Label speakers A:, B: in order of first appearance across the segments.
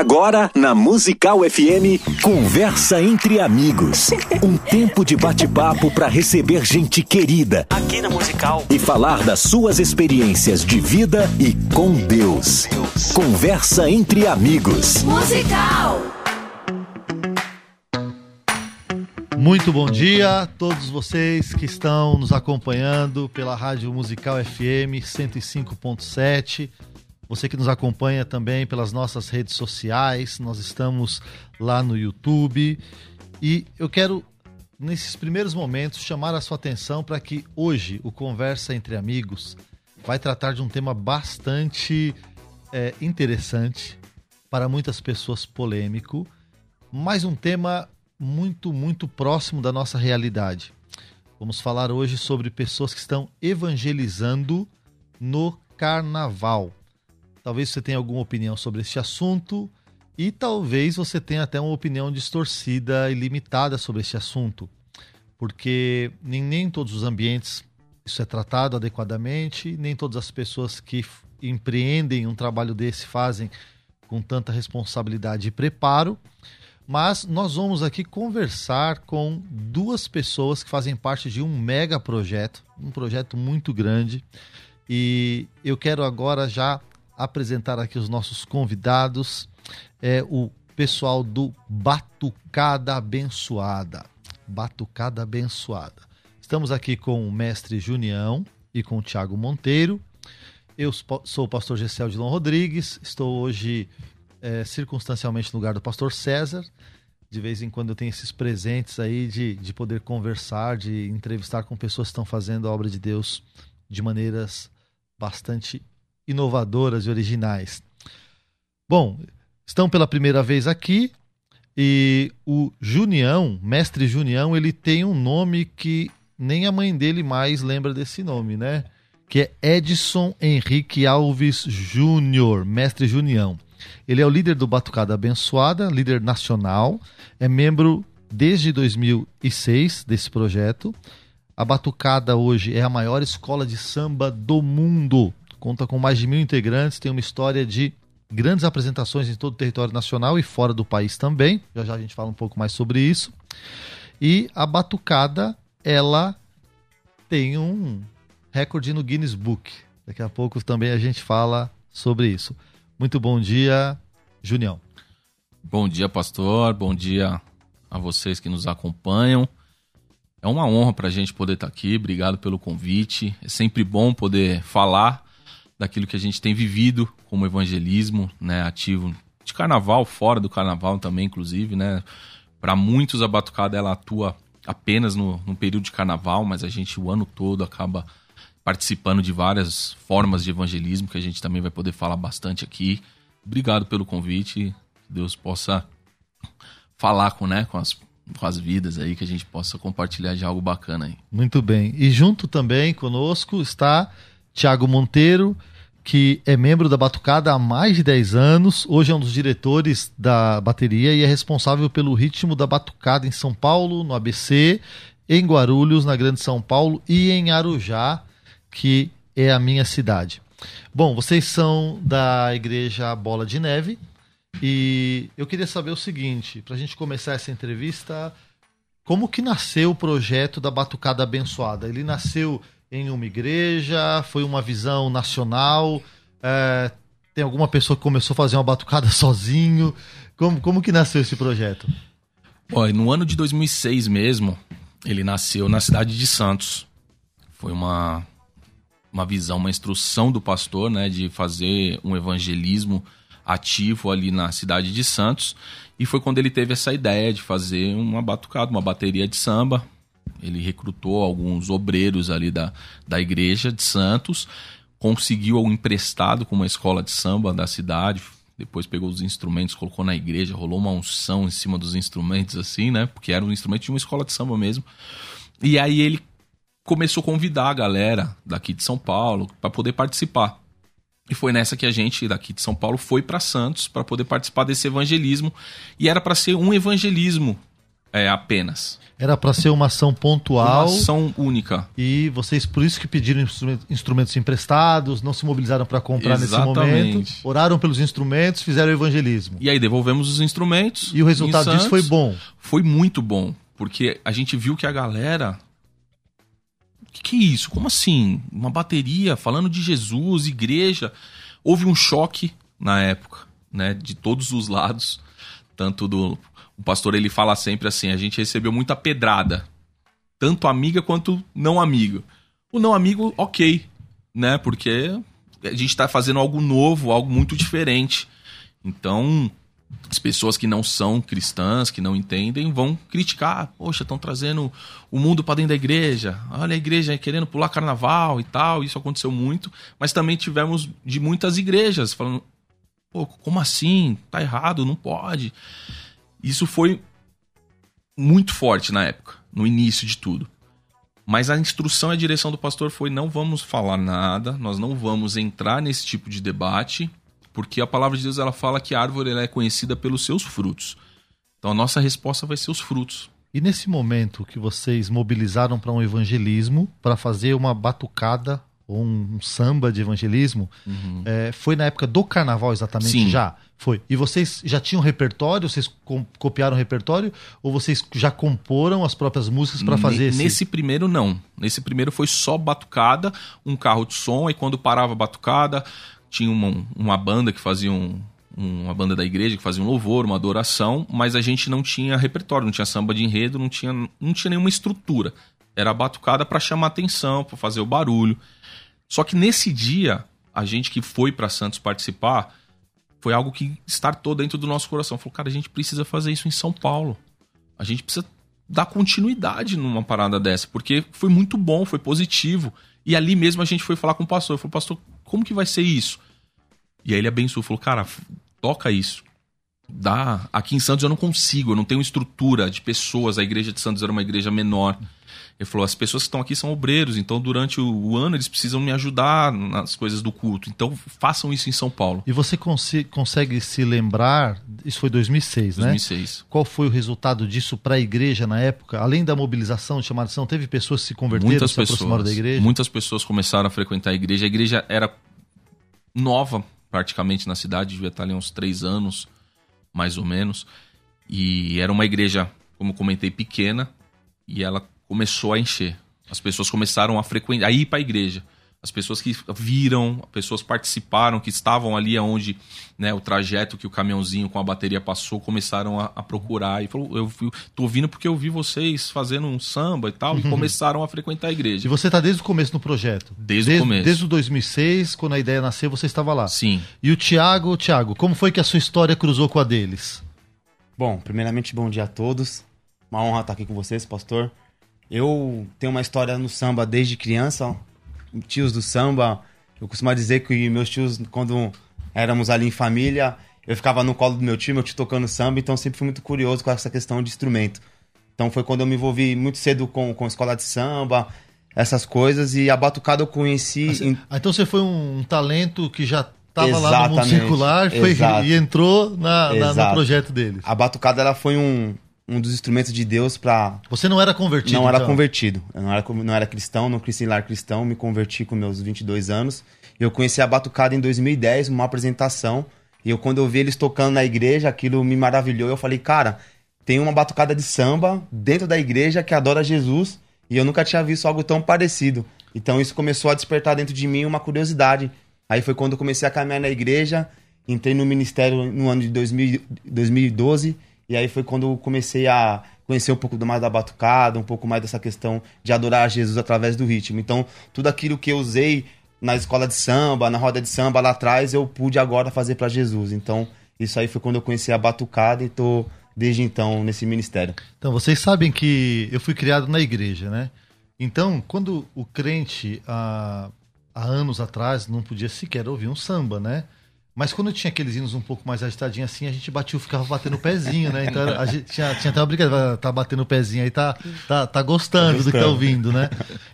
A: Agora, na Musical FM, Conversa entre Amigos. Um tempo de bate-papo para receber gente querida.
B: Aqui na Musical.
A: E falar das suas experiências de vida e com Deus. Conversa entre Amigos.
C: Musical.
D: Muito bom dia a todos vocês que estão nos acompanhando pela Rádio Musical FM 105.7 você que nos acompanha também pelas nossas redes sociais, nós estamos lá no YouTube. E eu quero, nesses primeiros momentos, chamar a sua atenção para que hoje o Conversa entre Amigos vai tratar de um tema bastante é, interessante, para muitas pessoas polêmico, mas um tema muito, muito próximo da nossa realidade. Vamos falar hoje sobre pessoas que estão evangelizando no carnaval. Talvez você tenha alguma opinião sobre este assunto e talvez você tenha até uma opinião distorcida e limitada sobre este assunto, porque nem, nem todos os ambientes isso é tratado adequadamente, nem todas as pessoas que empreendem um trabalho desse fazem com tanta responsabilidade e preparo. Mas nós vamos aqui conversar com duas pessoas que fazem parte de um mega projeto, um projeto muito grande. E eu quero agora já apresentar aqui os nossos convidados, é o pessoal do Batucada Abençoada. Batucada Abençoada. Estamos aqui com o mestre Junião e com o Tiago Monteiro. Eu sou o pastor Gessel Dilon Rodrigues, estou hoje é, circunstancialmente no lugar do pastor César. De vez em quando eu tenho esses presentes aí de, de poder conversar, de entrevistar com pessoas que estão fazendo a obra de Deus de maneiras bastante inovadoras e originais. Bom, estão pela primeira vez aqui e o Junião, mestre Junião, ele tem um nome que nem a mãe dele mais lembra desse nome, né? Que é Edson Henrique Alves Júnior, mestre Junião. Ele é o líder do Batucada Abençoada, líder nacional, é membro desde 2006 desse projeto. A Batucada hoje é a maior escola de samba do mundo conta com mais de mil integrantes, tem uma história de grandes apresentações em todo o território nacional e fora do país também. Já já a gente fala um pouco mais sobre isso. E a batucada, ela tem um recorde no Guinness Book. Daqui a pouco também a gente fala sobre isso. Muito bom dia, Junião.
E: Bom dia, pastor. Bom dia a vocês que nos acompanham. É uma honra para a gente poder estar aqui. Obrigado pelo convite. É sempre bom poder falar daquilo que a gente tem vivido como evangelismo, né, ativo de carnaval, fora do carnaval também, inclusive, né? Para muitos a batucada ela atua apenas no, no período de carnaval, mas a gente o ano todo acaba participando de várias formas de evangelismo que a gente também vai poder falar bastante aqui. Obrigado pelo convite, que Deus possa falar com, né, com as com as vidas aí, que a gente possa compartilhar de algo bacana aí.
D: Muito bem. E junto também conosco está Tiago Monteiro, que é membro da Batucada há mais de 10 anos, hoje é um dos diretores da bateria e é responsável pelo ritmo da Batucada em São Paulo, no ABC, em Guarulhos, na Grande São Paulo e em Arujá, que é a minha cidade. Bom, vocês são da Igreja Bola de Neve e eu queria saber o seguinte, para a gente começar essa entrevista, como que nasceu o projeto da Batucada Abençoada? Ele nasceu em uma igreja? Foi uma visão nacional? É, tem alguma pessoa que começou a fazer uma batucada sozinho? Como, como que nasceu esse projeto?
E: No ano de 2006 mesmo, ele nasceu na cidade de Santos. Foi uma, uma visão, uma instrução do pastor, né, de fazer um evangelismo ativo ali na cidade de Santos. E foi quando ele teve essa ideia de fazer uma batucada, uma bateria de samba, ele recrutou alguns obreiros ali da, da igreja de Santos, conseguiu um emprestado com uma escola de samba da cidade, depois pegou os instrumentos, colocou na igreja, rolou uma unção em cima dos instrumentos, assim, né? Porque era um instrumento de uma escola de samba mesmo. E aí ele começou a convidar a galera daqui de São Paulo para poder participar. E foi nessa que a gente daqui de São Paulo foi para Santos para poder participar desse evangelismo. E era para ser um evangelismo é, apenas.
D: Era para ser uma ação pontual.
E: Uma ação única.
D: E vocês, por isso que pediram instrumentos emprestados, não se mobilizaram para comprar Exatamente. nesse momento, oraram pelos instrumentos, fizeram o evangelismo.
E: E aí devolvemos os instrumentos.
D: E o resultado disso foi bom.
E: Foi muito bom, porque a gente viu que a galera o que, que, é isso? Como assim? Uma bateria falando de Jesus, igreja. Houve um choque na época, né? De todos os lados. Tanto do o pastor ele fala sempre assim: a gente recebeu muita pedrada, tanto amiga quanto não amigo. O não amigo, ok, né? Porque a gente está fazendo algo novo, algo muito diferente. Então, as pessoas que não são cristãs, que não entendem, vão criticar. Poxa, estão trazendo o mundo para dentro da igreja. Olha a igreja querendo pular carnaval e tal. Isso aconteceu muito. Mas também tivemos de muitas igrejas falando: Pô, como assim? Tá errado, não pode. Isso foi muito forte na época, no início de tudo. Mas a instrução e a direção do pastor foi: não vamos falar nada, nós não vamos entrar nesse tipo de debate, porque a palavra de Deus ela fala que a árvore ela é conhecida pelos seus frutos. Então a nossa resposta vai ser os frutos.
D: E nesse momento que vocês mobilizaram para um evangelismo, para fazer uma batucada ou um, samba de evangelismo, uhum. é, foi na época do carnaval exatamente
E: Sim.
D: já? Foi. E vocês já tinham repertório? Vocês copiaram o repertório? Ou vocês já comporam as próprias músicas para fazer esse...
E: Nesse primeiro, não. Nesse primeiro foi só batucada, um carro de som, e quando parava a batucada, tinha uma, uma banda que fazia um, uma banda da igreja que fazia um louvor, uma adoração, mas a gente não tinha repertório, não tinha samba de enredo, não tinha, não tinha nenhuma estrutura. Era batucada para chamar atenção, para fazer o barulho. Só que nesse dia, a gente que foi para Santos participar, foi algo que startou dentro do nosso coração. Falou, cara, a gente precisa fazer isso em São Paulo. A gente precisa dar continuidade numa parada dessa, porque foi muito bom, foi positivo. E ali mesmo a gente foi falar com o pastor. Falou, pastor, como que vai ser isso? E aí ele abençoou, falou, cara, toca isso. Dá. Aqui em Santos eu não consigo, eu não tenho estrutura de pessoas. A igreja de Santos era uma igreja menor. Ele falou: as pessoas que estão aqui são obreiros, então durante o, ano eles precisam me ajudar nas coisas do culto. Então façam isso em São Paulo.
D: E você cons consegue se lembrar? Isso foi 2006, 2006. né?
E: 2006.
D: Qual foi o resultado disso para a igreja na época? Além da mobilização de chamada teve pessoas que se converteram,
E: muitas
D: se
E: pessoas,
D: aproximaram da igreja?
E: Muitas pessoas começaram a frequentar a igreja. A igreja era nova, praticamente, na cidade, devia estar ali uns três anos, mais ou menos. E era uma igreja, como comentei, pequena. E ela começou a encher. As pessoas começaram a frequentar, a ir para a igreja. As pessoas que viram, pessoas participaram, que estavam ali onde né, o trajeto que o caminhãozinho com a bateria passou, começaram a, a procurar. E falou: Eu fui, tô vindo porque eu vi vocês fazendo um samba e tal, e uhum. começaram a frequentar a igreja.
D: E você está desde o começo no projeto?
E: Desde, desde o começo.
D: Desde o 2006, quando a ideia nasceu, você estava lá.
E: Sim.
D: E o Tiago, Tiago, como foi que a sua história cruzou com a deles?
B: Bom, primeiramente, bom dia a todos. Uma honra estar aqui com vocês, pastor. Eu tenho uma história no samba desde criança, tios do samba. Eu costumo dizer que meus tios, quando éramos ali em família, eu ficava no colo do meu tio, meu tio tocando samba, então sempre fui muito curioso com essa questão de instrumento. Então foi quando eu me envolvi muito cedo com, com escola de samba, essas coisas, e a batucada eu conheci.
D: Assim, em... ah, então você foi um talento que já estava lá no mundo circular foi, e entrou na, na, no projeto deles.
B: A batucada ela foi um, um dos instrumentos de Deus para.
D: Você não era convertido?
B: Não era então? convertido. Eu não era, não era cristão, não cresci em lar cristão, me converti com meus 22 anos. Eu conheci a Batucada em 2010, uma apresentação. E eu, quando eu vi eles tocando na igreja, aquilo me maravilhou. Eu falei, cara, tem uma batucada de samba dentro da igreja que adora Jesus. E eu nunca tinha visto algo tão parecido. Então isso começou a despertar dentro de mim uma curiosidade. Aí foi quando eu comecei a caminhar na igreja, entrei no ministério no ano de 2000, 2012 e aí foi quando eu comecei a conhecer um pouco mais da batucada, um pouco mais dessa questão de adorar Jesus através do ritmo. Então, tudo aquilo que eu usei na escola de samba, na roda de samba lá atrás, eu pude agora fazer para Jesus. Então, isso aí foi quando eu conheci a batucada e tô desde então nesse ministério.
D: Então, vocês sabem que eu fui criado na igreja, né? Então, quando o crente há, há anos atrás não podia sequer ouvir um samba, né? Mas quando tinha aqueles hinos um pouco mais agitadinhos assim, a gente batia, ficava batendo o pezinho, né? Então a gente tinha, tinha até uma brincadeira, tá batendo o pezinho aí, tá, tá, tá gostando, tá do que tá ouvindo, né?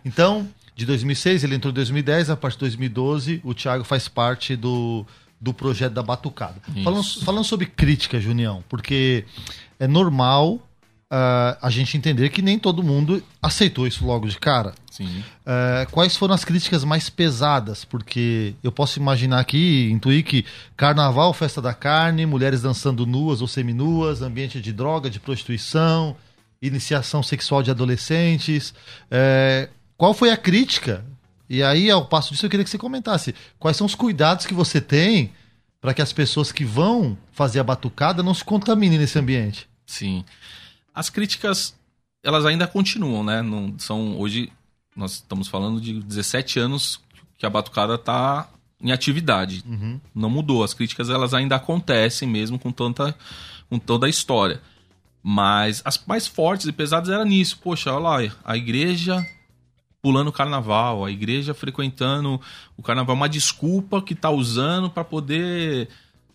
D: Então, de 2006, ele entrou em 2010, a partir de 2012, o Thiago faz parte do, do projeto da Batucada. Falando, falando sobre crítica, Junião, porque é normal uh, a gente entender que nem todo mundo aceitou isso logo de cara.
E: Sim.
D: Uh, quais foram as críticas mais pesadas? Porque eu posso imaginar aqui, intuir que carnaval, festa da carne, mulheres dançando nuas ou seminuas, ambiente de droga, de prostituição, iniciação sexual de adolescentes. Uh, qual foi a crítica? E aí, ao passo disso, eu queria que você comentasse quais são os cuidados que você tem para que as pessoas que vão fazer a batucada não se contaminem nesse ambiente.
E: Sim. As críticas, elas ainda continuam, né? Não são hoje nós estamos falando de 17 anos que a batucada está em atividade. Uhum. Não mudou. As críticas elas ainda acontecem mesmo com tanta com toda a história. Mas as mais fortes e pesadas eram nisso. Poxa, olha lá, a igreja pulando o carnaval, a igreja frequentando o carnaval, uma desculpa que está usando para poder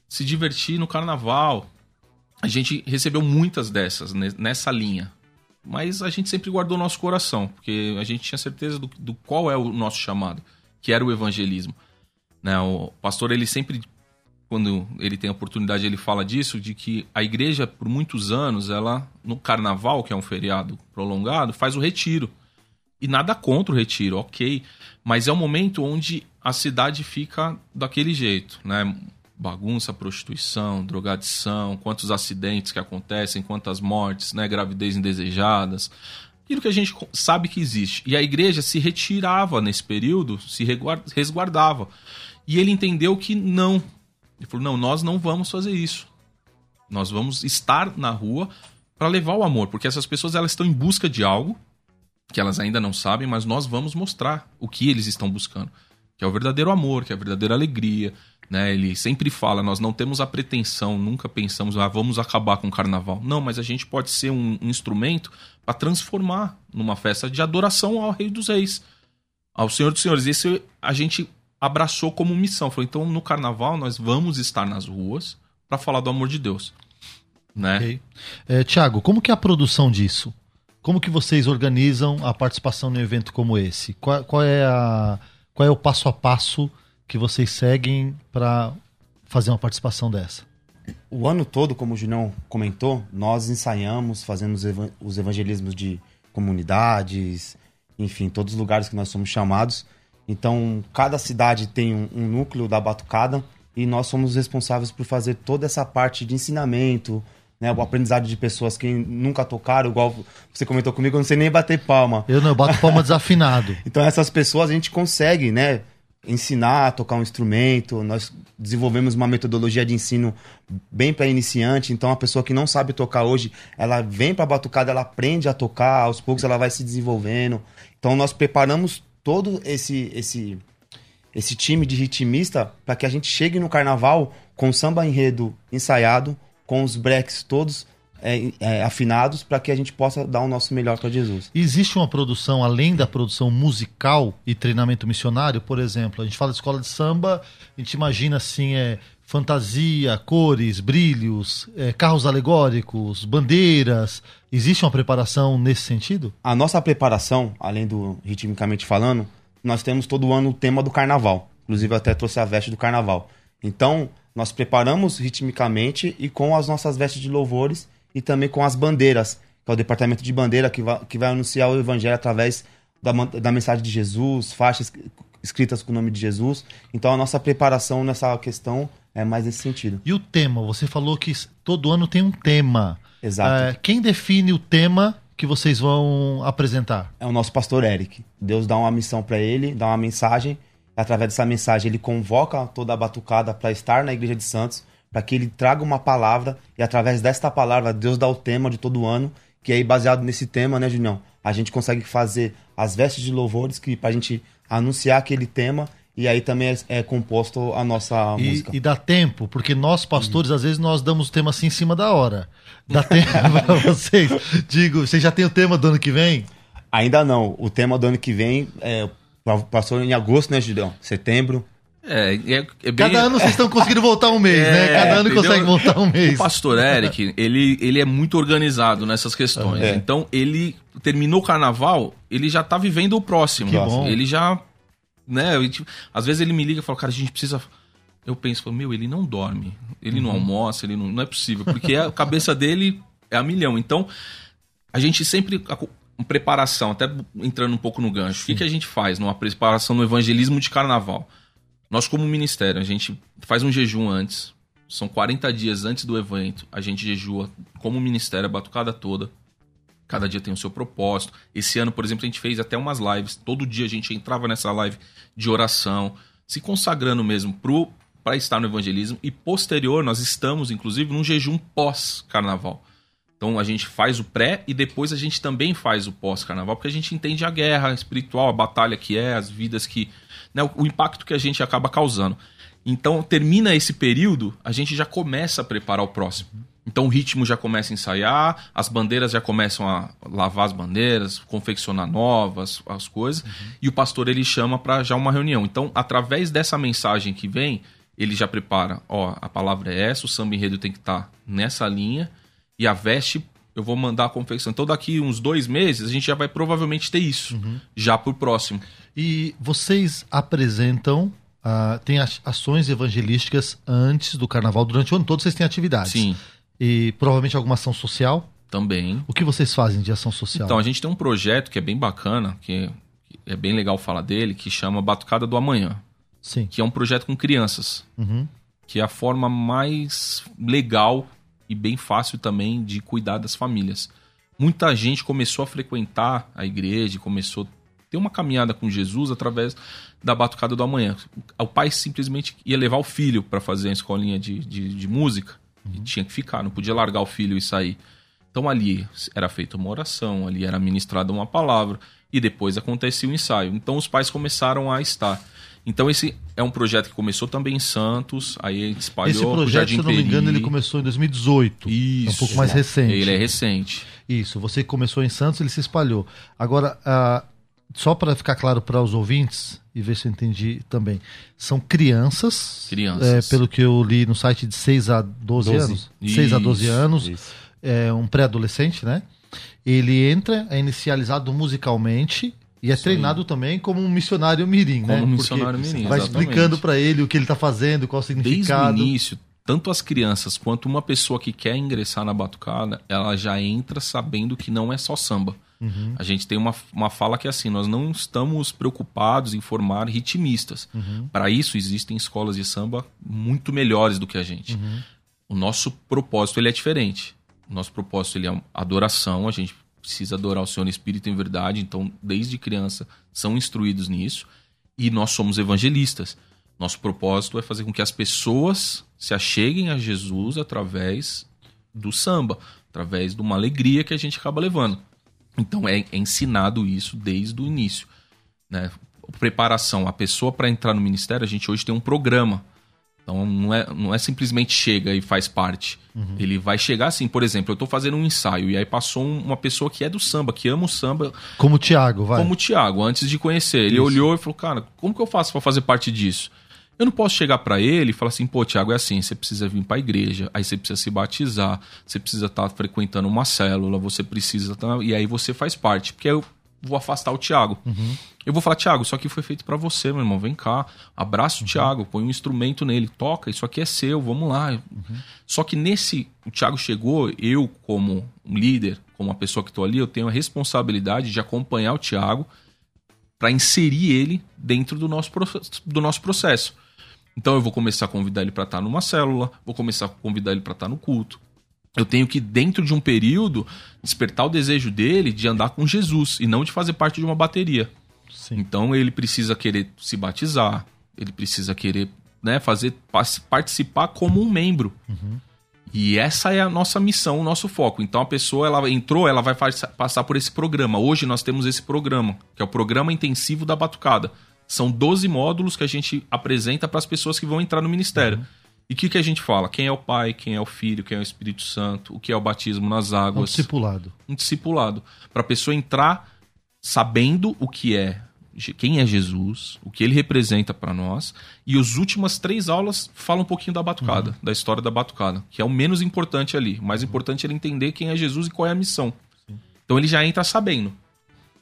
E: se divertir no carnaval a gente recebeu muitas dessas nessa linha. Mas a gente sempre guardou nosso coração, porque a gente tinha certeza do, do qual é o nosso chamado, que era o evangelismo. Né? O pastor, ele sempre, quando ele tem a oportunidade, ele fala disso, de que a igreja, por muitos anos, ela, no carnaval, que é um feriado prolongado, faz o retiro. E nada contra o retiro, ok. Mas é um momento onde a cidade fica daquele jeito, né? Bagunça, prostituição, drogadição, quantos acidentes que acontecem, quantas mortes, né, gravidez indesejadas, aquilo que a gente sabe que existe. E a igreja se retirava nesse período, se resguardava. E ele entendeu que não. Ele falou: não, nós não vamos fazer isso. Nós vamos estar na rua para levar o amor, porque essas pessoas elas estão em busca de algo que elas ainda não sabem, mas nós vamos mostrar o que eles estão buscando, que é o verdadeiro amor, que é a verdadeira alegria, né? Ele sempre fala: nós não temos a pretensão, nunca pensamos, ah, vamos acabar com o carnaval. Não, mas a gente pode ser um, um instrumento para transformar numa festa de adoração ao Rei dos Reis, ao Senhor dos Senhores. Isso a gente abraçou como missão. Falou: então no carnaval nós vamos estar nas ruas para falar do amor de Deus. Né? Okay.
D: É, Tiago, como que é a produção disso? Como que vocês organizam a participação num evento como esse? Qual, qual, é, a, qual é o passo a passo que vocês seguem para fazer uma participação dessa?
B: O ano todo, como o Julião comentou, nós ensaiamos, fazemos os evangelismos de comunidades, enfim, todos os lugares que nós somos chamados. Então, cada cidade tem um, um núcleo da batucada e nós somos responsáveis por fazer toda essa parte de ensinamento, né, o aprendizado de pessoas que nunca tocaram, igual você comentou comigo, eu não sei nem bater palma.
D: Eu não, eu bato palma desafinado.
B: então essas pessoas a gente consegue, né, ensinar a tocar um instrumento. Nós desenvolvemos uma metodologia de ensino bem para iniciante. Então, a pessoa que não sabe tocar hoje, ela vem para a batucada, ela aprende a tocar, aos poucos ela vai se desenvolvendo. Então, nós preparamos todo esse esse esse time de ritmista para que a gente chegue no carnaval com samba enredo ensaiado, com os breaks todos é, é, afinados para que a gente possa dar o nosso melhor para Jesus.
D: Existe uma produção além da produção musical e treinamento missionário, por exemplo, a gente fala de escola de samba, a gente imagina assim é fantasia, cores, brilhos, é, carros alegóricos, bandeiras. Existe uma preparação nesse sentido?
B: A nossa preparação, além do ritmicamente falando, nós temos todo ano o tema do carnaval. Inclusive, eu até trouxe a veste do carnaval. Então, nós preparamos ritmicamente e com as nossas vestes de louvores e também com as bandeiras, que é o departamento de bandeira que vai, que vai anunciar o evangelho através da, da mensagem de Jesus, faixas escritas com o nome de Jesus. Então a nossa preparação nessa questão é mais nesse sentido.
D: E o tema? Você falou que todo ano tem um tema.
B: Exato.
D: É, quem define o tema que vocês vão apresentar?
B: É o nosso pastor Eric. Deus dá uma missão para ele, dá uma mensagem. Através dessa mensagem, ele convoca toda a batucada para estar na Igreja de Santos para que ele traga uma palavra e através desta palavra Deus dá o tema de todo ano, que aí baseado nesse tema, né, Junião? A gente consegue fazer as vestes de louvores que para a gente anunciar aquele tema e aí também é, é composto a nossa
D: e,
B: música.
D: E dá tempo, porque nós pastores às vezes nós damos o tema assim em cima da hora. Dá tempo para vocês? Digo, vocês já tem o tema do ano que vem?
B: Ainda não. O tema do ano que vem é passou em agosto, né, Julião? Setembro.
E: É, é, é bem...
D: Cada ano vocês estão conseguindo voltar um mês, é, né? Cada ano entendeu? consegue voltar um mês.
E: O pastor Eric, ele, ele é muito organizado nessas questões. É. Então, ele terminou o carnaval, ele já tá vivendo o próximo.
D: Que bom.
E: Ele já. Né, às vezes ele me liga e fala, cara, a gente precisa. Eu penso, meu, ele não dorme, ele uhum. não almoça, ele não, não é possível, porque a cabeça dele é a milhão. Então, A gente sempre. Uma preparação, até entrando um pouco no gancho. O que, que a gente faz numa preparação no evangelismo de carnaval? Nós, como ministério, a gente faz um jejum antes. São 40 dias antes do evento. A gente jejua como ministério a batucada toda. Cada dia tem o seu propósito. Esse ano, por exemplo, a gente fez até umas lives. Todo dia a gente entrava nessa live de oração, se consagrando mesmo para estar no evangelismo. E posterior, nós estamos, inclusive, num jejum pós-carnaval. Então a gente faz o pré e depois a gente também faz o pós-carnaval, porque a gente entende a guerra espiritual, a batalha que é, as vidas que. Né, o, impacto que a gente acaba causando. Então termina esse período, a gente já começa a preparar o próximo. Então o ritmo já começa a ensaiar, as bandeiras já começam a lavar as bandeiras, confeccionar novas, as coisas, uhum. e o pastor ele chama para já uma reunião. Então, através dessa mensagem que vem, ele já prepara, ó, a palavra é essa, o samba enredo tem que estar tá nessa linha, e a veste eu vou mandar a confecção. Então, daqui uns dois meses, a gente já vai provavelmente ter isso, uhum. já pro próximo.
D: E vocês apresentam, uh, tem ações evangelísticas antes do carnaval, durante o ano todo vocês têm atividades.
E: Sim.
D: E provavelmente alguma ação social?
E: Também.
D: O que vocês fazem de ação social?
E: Então, a gente tem um projeto que é bem bacana, que é bem legal falar dele, que chama Batucada do Amanhã.
D: Sim.
E: Que é um projeto com crianças.
D: Uhum.
E: Que é a forma mais legal e bem fácil também de cuidar das famílias. Muita gente começou a frequentar a igreja, começou a ter uma caminhada com Jesus através da batucada do amanhã. O pai simplesmente ia levar o filho para fazer a escolinha de, de, de música uhum. e tinha que ficar, não podia largar o filho e sair. Então ali era feita uma oração, ali era ministrada uma palavra e depois acontecia o ensaio. Então os pais começaram a estar. Então esse é um projeto que começou também em Santos, aí espalhou
D: Esse projeto, se eu não me engano, ele começou em 2018.
E: Isso.
D: É um pouco mais recente.
E: Ele é recente.
D: Isso, você começou em Santos, ele se espalhou. Agora, uh, só para ficar claro para os ouvintes e ver se eu entendi também, são crianças,
E: crianças.
D: É, pelo que eu li no site de 6 a 12, 12. anos, isso, 6 a 12 anos, isso. é um pré-adolescente, né? Ele entra, é inicializado musicalmente e é Sim. treinado também como um missionário mirim,
E: como
D: né?
E: um missionário
D: Porque
E: mirim,
D: Vai explicando para ele o que ele está fazendo, qual o significado.
E: Desde o início, tanto as crianças quanto uma pessoa que quer ingressar na batucada, ela já entra sabendo que não é só samba.
D: Uhum.
E: A gente tem uma, uma fala que é assim: nós não estamos preocupados em formar ritmistas.
D: Uhum.
E: Para isso, existem escolas de samba muito melhores do que a gente.
D: Uhum.
E: O nosso propósito ele é diferente. O nosso propósito ele é adoração, a gente precisa adorar o Senhor em espírito e em verdade, então desde criança são instruídos nisso e nós somos evangelistas. Nosso propósito é fazer com que as pessoas se acheguem a Jesus através do samba, através de uma alegria que a gente acaba levando. Então é, é ensinado isso desde o início. Né? Preparação, a pessoa para entrar no ministério, a gente hoje tem um programa então não é, não é simplesmente chega e faz parte.
D: Uhum.
E: Ele vai chegar assim, por exemplo, eu estou fazendo um ensaio e aí passou uma pessoa que é do samba, que ama o samba.
D: Como o Thiago, vai.
E: Como o Thiago, antes de conhecer. Ele Isso. olhou e falou, cara, como que eu faço para fazer parte disso? Eu não posso chegar para ele e falar assim, pô, Thiago, é assim, você precisa vir para a igreja, aí você precisa se batizar, você precisa estar tá frequentando uma célula, você precisa tá... e aí você faz parte, porque eu vou afastar o Thiago.
D: Uhum.
E: Eu vou falar, Thiago, isso aqui foi feito para você, meu irmão. Vem cá, abraça o uhum. Thiago, põe um instrumento nele, toca, isso aqui é seu, vamos lá.
D: Uhum.
E: Só que nesse. O Thiago chegou, eu, como um líder, como uma pessoa que estou ali, eu tenho a responsabilidade de acompanhar o Thiago para inserir ele dentro do nosso, do nosso processo. Então eu vou começar a convidar ele para estar tá numa célula, vou começar a convidar ele para estar tá no culto, eu tenho que, dentro de um período, despertar o desejo dele de andar com Jesus e não de fazer parte de uma bateria.
D: Sim.
E: Então ele precisa querer se batizar, ele precisa querer né, fazer participar como um membro.
D: Uhum.
E: E essa é a nossa missão, o nosso foco. Então a pessoa ela entrou, ela vai passar por esse programa. Hoje nós temos esse programa, que é o programa intensivo da batucada. São 12 módulos que a gente apresenta para as pessoas que vão entrar no ministério. Uhum. E o que, que a gente fala? Quem é o Pai, quem é o Filho, quem é o Espírito Santo, o que é o batismo nas águas.
D: Um discipulado.
E: Um discipulado. Para a pessoa entrar sabendo o que é, quem é Jesus, o que ele representa para nós. E as últimas três aulas falam um pouquinho da batucada, uhum. da história da batucada, que é o menos importante ali. O mais importante é ele entender quem é Jesus e qual é a missão.
D: Sim.
E: Então ele já entra sabendo.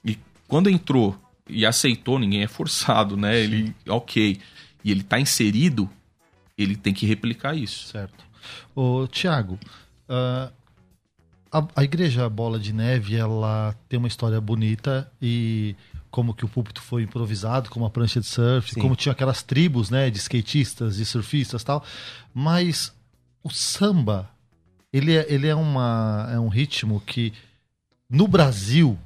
E: E quando entrou e aceitou, ninguém é forçado, né? Sim. Ele, ok. E ele está inserido, ele tem que replicar isso.
D: Certo. Ô, Tiago, uh, a, a igreja Bola de Neve, ela tem uma história bonita e como que o púlpito foi improvisado, como a prancha de surf,
B: Sim.
D: como tinha aquelas tribos, né, de skatistas, de surfistas, tal. Mas o samba, ele é, ele é uma é um ritmo que no Brasil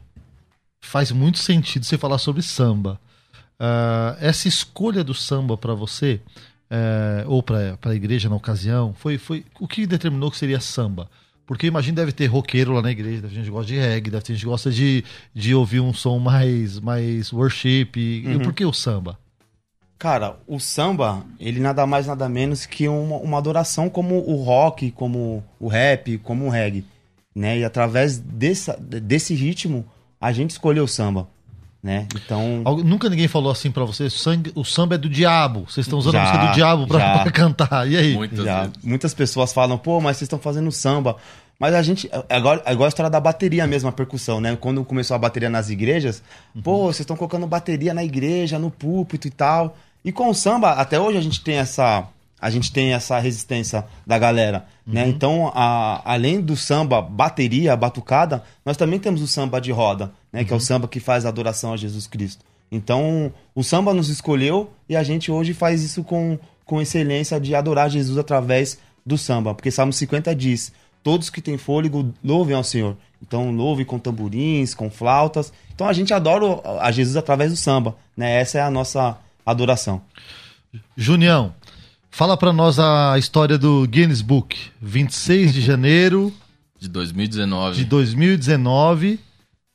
D: faz muito sentido você falar sobre samba. Ah, essa escolha do samba para você eh, ou para a igreja na ocasião foi foi o que determinou que seria samba? Porque imagino deve ter roqueiro lá na igreja, deve ter gente que gosta de reggae, deve ter gente que gosta de, de ouvir um som mais, mais worship. E, e por que o samba?
B: Cara, o samba, ele nada mais nada menos que uma, uma adoração como o rock, como o rap, como o reggae, né? E através dessa, desse ritmo, a gente escolheu o samba, né? Então,
D: Algu- Nunca ninguém falou assim pra você, sangue, o samba é do diabo. Vocês estão usando a
B: Já,
D: música do diabo pra, cantar. E aí?
E: Muitas
B: já, muitas pessoas falam, pô, mas vocês estão fazendo samba. Mas a gente, é igual, é igual a história da bateria mesmo, a percussão, né? Quando começou a bateria nas igrejas, pô, vocês estão colocando bateria na igreja, no púlpito e tal. E com o samba, até hoje a gente tem essa, a gente tem essa resistência da galera, né? Então, a- além do samba bateria, batucada, nós também temos o samba de roda, né? Que é o samba que faz a adoração a Jesus Cristo. Então, o samba nos escolheu e a gente hoje faz isso com, com excelência de adorar Jesus através do samba. Porque Salmo 50 diz: Todos que têm fôlego louvem ao Senhor. Então, louve com tamborins, com flautas. Então, a gente adora a Jesus através do samba. Né? Essa é a nossa adoração.
D: Junião, fala pra nós a história do Guinness Book. 26 de janeiro
E: De 2019.
D: de 2019.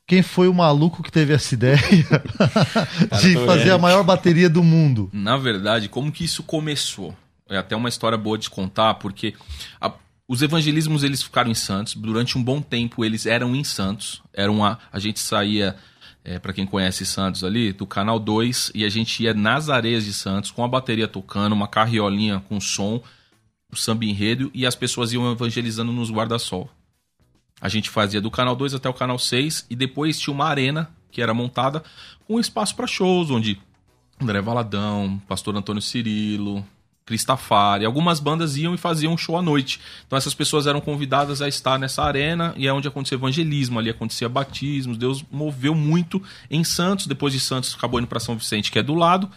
D: Quem foi o maluco que teve essa ideia de fazer a maior bateria do mundo?
E: Na verdade, como que isso começou? É até uma história boa de contar, porque a- os evangelismos eles ficaram em Santos. Durante um bom tempo eles eram em Santos. Era uma, a gente saía, é, para quem conhece Santos ali, do Canal 2, e a gente ia nas areias de Santos com a bateria tocando, uma carriolinha com som, o samba enredo, e as pessoas iam evangelizando nos guarda-sol. A gente fazia do canal 2 até o canal 6 e depois tinha uma arena que era montada com espaço para shows, onde André Valadão, Pastor Antônio Cirilo, Cristafari, algumas bandas iam e faziam um show à noite. Então essas pessoas eram convidadas a estar nessa arena e é onde acontecia evangelismo, ali acontecia batismos. Deus moveu muito em Santos, depois de Santos acabou indo para São Vicente, que é do lado.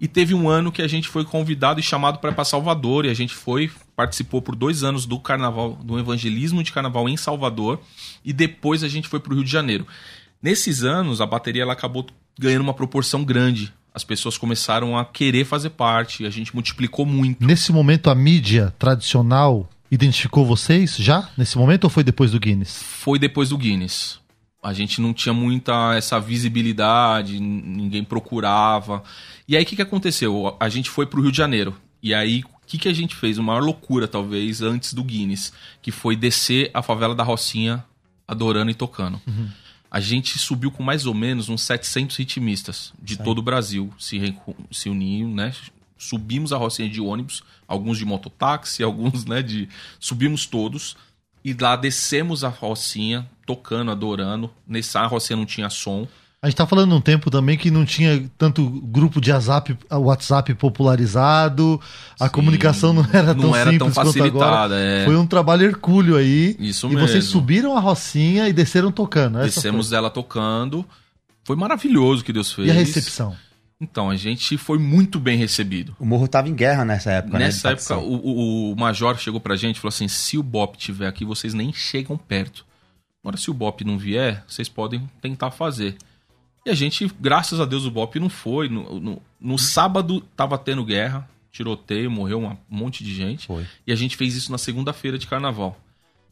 E: E teve um ano que a gente foi convidado e chamado para ir para Salvador. E a gente foi, participou por dois anos do carnaval, do evangelismo de carnaval em Salvador. E depois a gente foi para o Rio de Janeiro. Nesses anos, a bateria ela acabou ganhando uma proporção grande. As pessoas começaram a querer fazer parte. A gente multiplicou muito.
D: Nesse momento, a mídia tradicional identificou vocês já? Nesse momento ou foi depois do Guinness?
E: Foi depois do Guinness. A gente não tinha muita essa visibilidade, ninguém procurava. E aí o que, que aconteceu? A gente foi pro Rio de Janeiro. E aí o que, que a gente fez? A maior loucura, talvez, antes do Guinness, que foi descer a favela da Rocinha adorando e tocando. A gente subiu com mais ou menos uns 700 ritmistas de todo o Brasil. Se, se uniam, né? Subimos a Rocinha de ônibus, alguns de mototáxi, alguns, né, de... Subimos todos. E lá descemos a Rocinha, tocando, adorando. Nessa Rocinha não tinha som.
D: A gente tá falando num tempo também que não tinha tanto grupo de WhatsApp, WhatsApp popularizado, a
E: Sim,
D: comunicação não era
E: não
D: tão
E: era tão
D: simples quanto agora.
E: facilitada, é.
D: Foi um trabalho hercúleo aí.
E: Isso
D: e vocês
E: mesmo.
D: subiram a Rocinha e desceram tocando. Essa
E: Descemos dela tocando. Foi maravilhoso o que Deus
D: foi.
E: fez.
D: E a recepção?
E: Então, a gente foi muito bem recebido.
B: O morro tava em guerra nessa época, né?
E: Nessa época, o, o Major chegou pra gente e falou assim: se o Bop tiver aqui, vocês nem chegam perto. Agora, se o Bop não vier, vocês podem tentar fazer. E a gente, graças a Deus, o Bop não foi. No, no, no sábado tava tendo guerra, tiroteio, morreu um monte de gente.
B: Foi.
E: E a gente fez isso na segunda-feira de carnaval.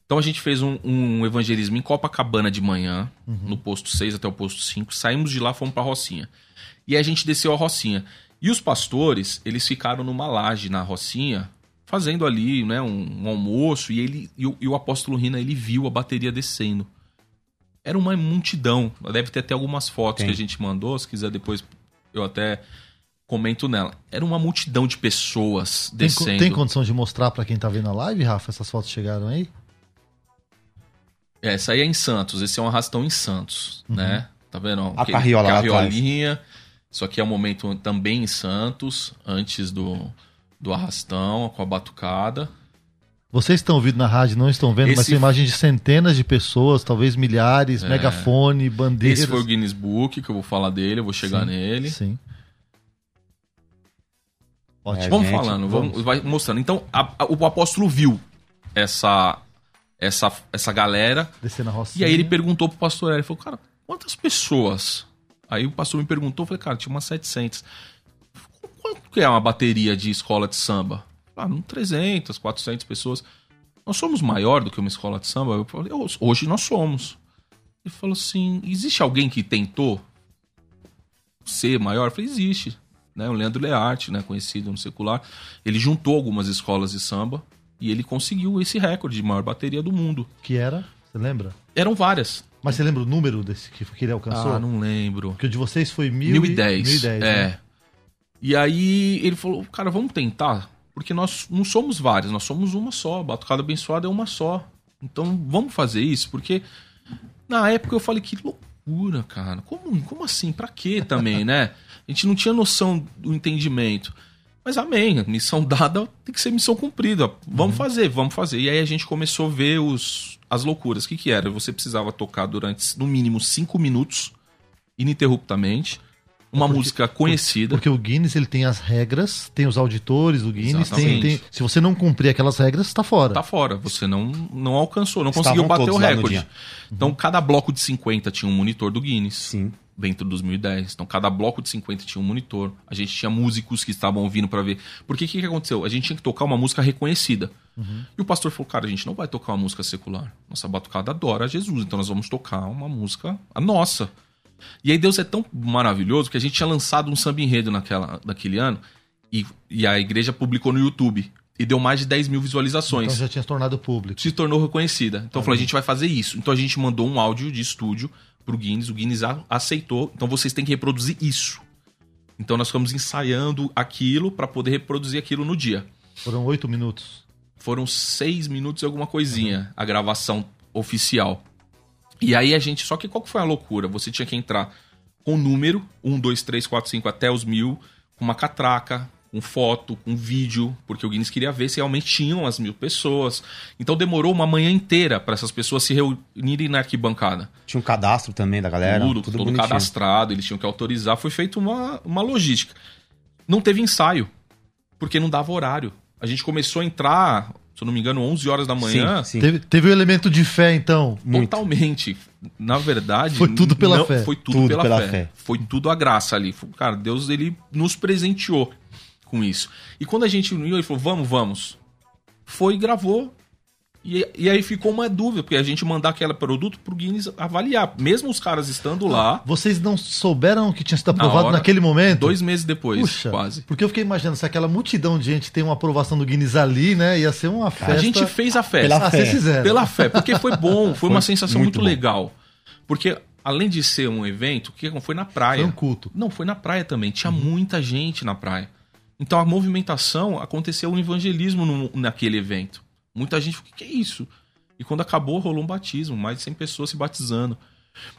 E: Então a gente fez um, um evangelismo em Copacabana de manhã, no posto 6 até o posto 5. Saímos de lá, fomos pra Rocinha. E a gente desceu a Rocinha. E os pastores, eles ficaram numa laje na Rocinha, fazendo ali né, um, um almoço, e, ele, e, o, e o apóstolo Rina, ele viu a bateria descendo. Era uma multidão. Deve ter até algumas fotos
B: Tem.
E: que a gente mandou, se quiser depois eu até comento nela. Era uma multidão de pessoas
D: Tem,
E: descendo.
D: tem condição de mostrar pra quem tá vendo a live, Rafa? Essas fotos chegaram aí?
E: É, essa aí é em Santos, esse é um arrastão em Santos, né? Tá vendo?
B: Uhum. A carriola
E: Carriolinha. Isso aqui é um momento também em Santos, antes do, do arrastão, com a batucada.
D: Vocês estão ouvindo na rádio, não estão vendo, mas
E: Esse-
D: são imagens de centenas de pessoas, talvez milhares, megafone, bandeiras.
E: Esse foi o Guinness Book, que eu vou falar dele, eu vou chegar
D: Sim,
E: nele.
D: Sim. Ótimo.
B: É,
E: Vamos
B: gente,
E: falando, vamos,
D: vamos.
E: vai mostrando. Então, a- a- o apóstolo viu essa, essa, essa galera
D: Descer na
E: e
D: rocinha.
E: aí ele perguntou pro pastor ele falou, cara, quantas pessoas? Aí o pastor me perguntou, eu falei, cara, tinha umas 700. Quanto que é uma bateria de escola de samba? Um 300, 400 pessoas. Nós somos maior do que uma escola de samba? Eu falei, hoje nós somos. Ele falou assim, existe alguém que tentou ser maior? Eu falei, existe. Né? O Leandro Learte, né? conhecido no secular, ele juntou algumas escolas de samba e ele conseguiu esse recorde de maior bateria do mundo.
D: Que era? Você lembra?
E: Eram várias.
D: Mas você lembra o número desse que, que ele alcançou?
E: Ah, não lembro.
D: Porque o de vocês foi mil
E: 1010.
D: E, 1010
E: é.
D: né?
E: E aí ele falou, cara, vamos tentar, porque nós não somos vários, nós somos uma só. Batucada abençoada é uma só. Então vamos fazer isso, porque na época eu falei que loucura, cara. Como, como assim? Pra quê também, né? A gente não tinha noção do entendimento. Mas amém, a missão dada tem que ser missão cumprida. Vamos fazer, vamos fazer. E aí a gente começou a ver os, as loucuras. O que, que era? Você precisava tocar durante, no mínimo, cinco minutos, ininterruptamente, uma
D: Porque-
E: música conhecida.
D: Porque o Guinness ele tem as regras, tem os auditores do Guinness, tem, tem- se você não cumprir aquelas regras, tá fora.
E: Tá fora, você não, não alcançou, não
B: Estavam
E: conseguiu bater o recorde.
B: dia.
E: Então, cada bloco de 50 tinha um monitor do Guinness.
B: Sim.
E: Dentro dos 2010. Então, cada bloco de 50 tinha um monitor. A gente tinha músicos que estavam ouvindo pra ver. Porque o que, que aconteceu? A gente tinha que tocar uma música reconhecida. E o pastor falou: cara, a gente não vai tocar uma música secular. Nossa batucada adora Jesus, então nós vamos tocar uma música a nossa. E aí Deus é tão maravilhoso que a gente tinha lançado um samba enredo naquela, naquele ano e, e a igreja publicou no YouTube. E deu mais de 10 mil visualizações
D: Então já tinha se tornado público.
E: se tornou reconhecida. Então falou, a gente vai fazer isso. Então a gente mandou um áudio de estúdio pro Guinness, o Guinness aceitou. Então vocês têm que reproduzir isso. Então nós ficamos ensaiando aquilo para poder reproduzir aquilo no dia.
D: Foram oito minutos.
E: Foram seis minutos e alguma coisinha a gravação oficial. E aí a gente. Só que qual que foi a loucura? Você tinha que entrar com número, 1, 2, 3, 4, 5 até os mil, com uma catraca, com foto, com vídeo, porque o Guinness queria ver se realmente tinham as mil pessoas. Então demorou uma manhã inteira para essas pessoas se reunirem na arquibancada.
B: Tinha um cadastro também da galera.
E: tudo,
B: tudo
E: todo
B: bonitinho.
E: cadastrado, eles tinham que autorizar. Foi feita uma, uma logística. Não teve ensaio, porque não dava horário. A gente começou a entrar, se eu não me engano, 11 horas da manhã.
B: Sim, sim.
D: Teve, teve o elemento de fé, então.
B: Muito.
E: Totalmente. Na verdade.
D: Foi tudo pela
E: não-
D: fé.
E: Foi tudo,
B: Tudo
E: pela,
B: pela
E: fé.
B: fé.
E: Foi tudo a graça ali. Cara, Deus ele nos presenteou com isso. E quando a gente uniu, ele falou: vamos, vamos. Foi e gravou. E, e aí ficou uma dúvida, porque a gente mandar aquele produto pro Guinness avaliar. Mesmo os caras estando lá,
D: Vocês não souberam que tinha sido aprovado
E: hora,
D: naquele momento?
E: dois meses depois,
D: Puxa,
E: quase.
D: Porque eu fiquei imaginando, se aquela multidão de gente tem uma aprovação do Guinness ali, né? Ia ser uma festa.
E: A gente fez a festa.
B: Pela
D: Ah,
B: fé.
D: vocês fizeram.
E: Pela fé, porque foi bom, foi, uma sensação
B: muito
E: muito, legal. Porque além de ser um evento, o que foi na praia.
D: Foi um culto.
E: Não, foi na praia também. Tinha muita gente na praia. Então a movimentação aconteceu um evangelismo no- naquele evento. Muita gente falou: o que, que é isso? E quando acabou, rolou um batismo, mais de 100 pessoas se batizando.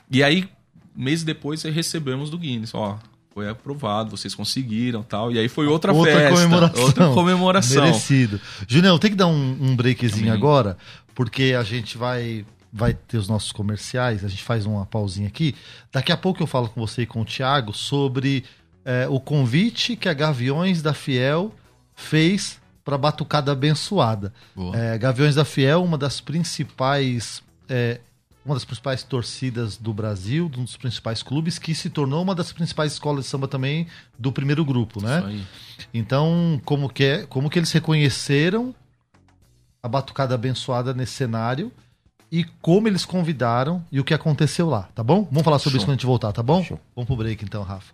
E: E aí, meses depois, recebemos do Guinness: ó, foi aprovado, vocês conseguiram tal. E aí foi outra,
D: outra
E: festa.
D: comemoração.
E: Outra comemoração.
D: Merecido. Julião, tem que dar um, um breakzinho
E: Amém.
D: agora, porque a gente vai vai ter os nossos comerciais, a gente faz uma pausinha aqui. Daqui a pouco eu falo com você e com o Thiago sobre é, o convite que a Gaviões da Fiel fez para Batucada Abençoada. É, Gaviões da Fiel, uma das principais é, uma das principais torcidas do Brasil, um dos principais clubes, que se tornou uma das principais escolas de samba também do primeiro grupo, né?
E: Isso aí.
D: Então, como que, é, como que eles reconheceram a batucada abençoada nesse cenário e como eles convidaram e o que aconteceu lá, tá bom? Vamos falar sobre
E: Show.
D: isso quando a gente voltar, tá bom?
B: Show.
D: Vamos pro break então, Rafa.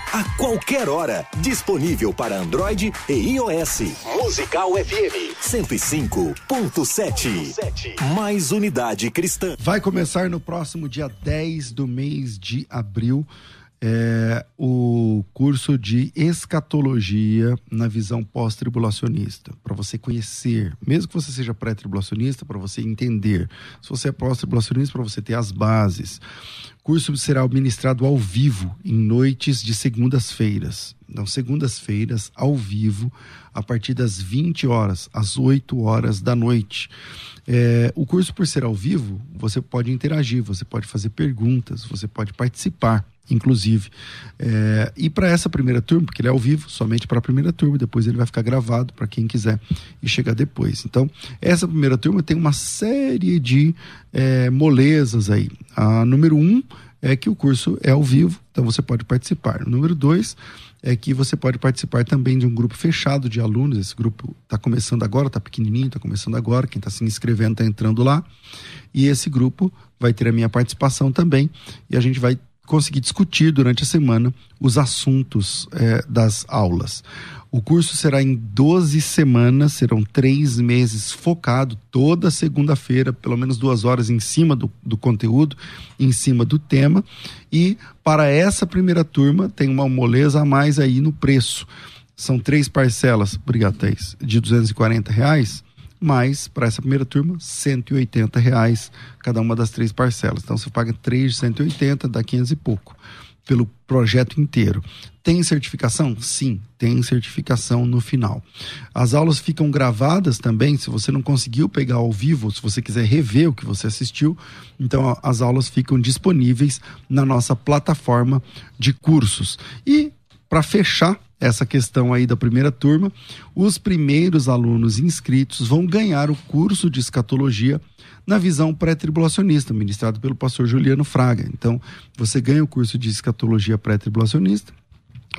A: A qualquer hora, disponível para Android e iOS. Musical FM 105.7. Mais unidade cristã.
C: Vai começar no próximo dia 10 do mês de abril. é o curso de escatologia na visão pós-tribulacionista, para você conhecer, mesmo que você seja pré-tribulacionista, para você entender. Se você é pós-tribulacionista, para você ter as bases. Curso será ministrado ao vivo em noites de segundas-feiras. Então, segundas-feiras, ao vivo, a partir das 20 horas, às 8 horas da noite. É, o curso, por ser ao vivo, você pode interagir, você pode fazer perguntas, você pode participar inclusive. É, e para essa primeira turma, porque ele é ao vivo, somente para a primeira turma, depois ele vai ficar gravado para quem quiser e chegar depois. Então, essa primeira turma tem uma série de é, molezas aí. A número um é que o curso é ao vivo, então você pode participar. Número dois é que você pode participar também de um grupo fechado de alunos. Esse grupo está começando agora, está pequenininho, está começando agora. Quem está se inscrevendo está entrando lá. E esse grupo vai ter a minha participação também. E a gente vai conseguir discutir durante a semana os assuntos é, das aulas. O curso será em 12 semanas, serão três meses focado toda segunda-feira, pelo menos duas horas em cima do, do conteúdo, em cima do tema. E para essa primeira turma, tem uma moleza a mais aí no preço. São três parcelas, obrigado, Thaís, de 240 reais mais para essa primeira turma, 180 reais cada uma das três parcelas. Então você paga 3 de 180, dá 500 e pouco pelo projeto inteiro. Tem certificação? Sim, tem certificação no final. As aulas ficam gravadas também, se você não conseguiu pegar ao vivo, se você quiser rever o que você assistiu, então as aulas ficam disponíveis na nossa plataforma de cursos. E para fechar essa questão aí da primeira turma, os primeiros alunos inscritos vão ganhar o curso de escatologia na visão pré-tribulacionista, ministrado pelo pastor Juliano Fraga. Então, você ganha o curso de escatologia pré-tribulacionista,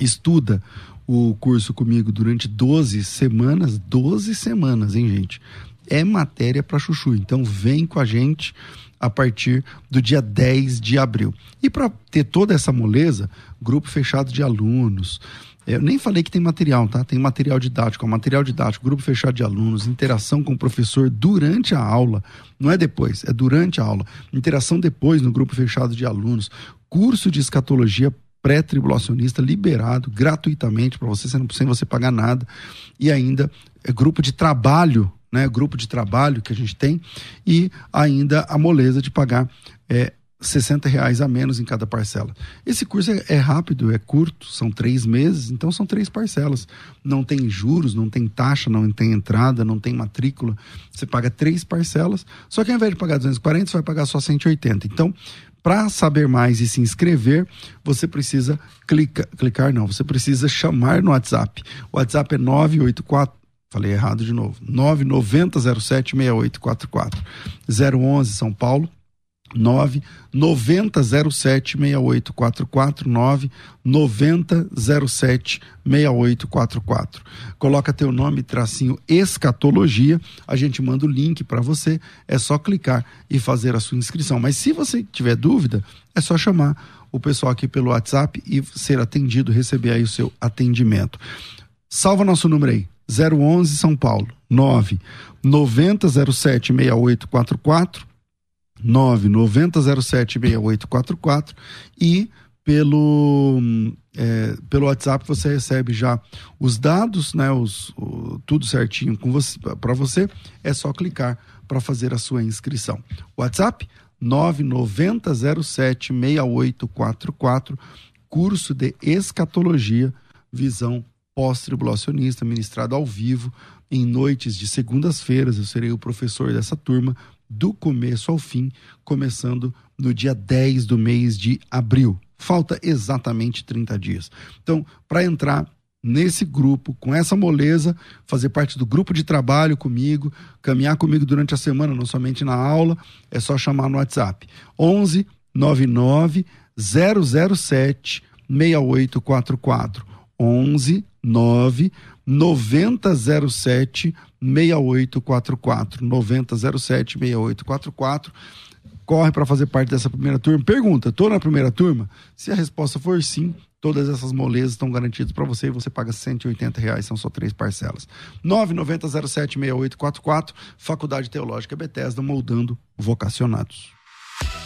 C: estuda o curso comigo durante 12 semanas, 12 semanas, hein, gente? É matéria para chuchu. Então, vem com a gente a partir do dia 10 de abril. E para ter toda essa moleza, grupo fechado de alunos, eu nem falei que tem material, tá? Tem material didático, material didático, grupo fechado de alunos, interação com o professor durante a aula, não é depois, é durante a aula. Interação depois no grupo fechado de alunos, curso de escatologia pré-tribulacionista liberado gratuitamente para você, sem você pagar nada, e ainda é grupo de trabalho, né? Grupo de trabalho que a gente tem, e ainda a moleza de pagar é, 60 reais a menos em cada parcela. Esse curso é, é, rápido, é curto, são três meses, então são três parcelas. Não tem juros, não tem taxa, não tem entrada, não tem matrícula. Você paga três parcelas, só que ao invés de pagar 240, você vai pagar só 180. Então, para saber mais e se inscrever, você precisa clicar, clicar não, você precisa chamar no WhatsApp. O WhatsApp é 984 Falei errado de novo. 9907 6844. 011 São Paulo 9 90 07 6844 9 90 07 6844. Coloca teu nome, tracinho escatologia, a gente manda o link para você, é só clicar e fazer a sua inscrição. Mas se você tiver dúvida, é só chamar o pessoal aqui pelo WhatsApp e ser atendido, receber aí o seu atendimento. Salva nosso número aí, 011 São Paulo, 9 90 07 6844 990076844 e pelo, é, pelo WhatsApp você recebe já os dados, né, os, o, tudo certinho com você para você, é só clicar para fazer a sua inscrição. WhatsApp 990076844, curso de escatologia, visão pós-tribulacionista, ministrado ao vivo em noites de segundas-feiras. Eu serei o professor dessa turma do começo ao fim, começando no dia 10 do mês de abril. Falta exatamente 30 dias. Então, para entrar nesse grupo, com essa moleza, fazer parte do grupo de trabalho comigo, caminhar comigo durante a semana, não somente na aula, é só chamar no WhatsApp. 11 99 007 6844. 11 9 9007 6844. 9007 6844. Corre para fazer parte dessa primeira turma. Pergunta: estou na primeira turma? Se a resposta for sim, todas essas molezas estão garantidas para você e você paga 180 reais, são só três parcelas. 990076844, Faculdade Teológica Bethesda, moldando vocacionados.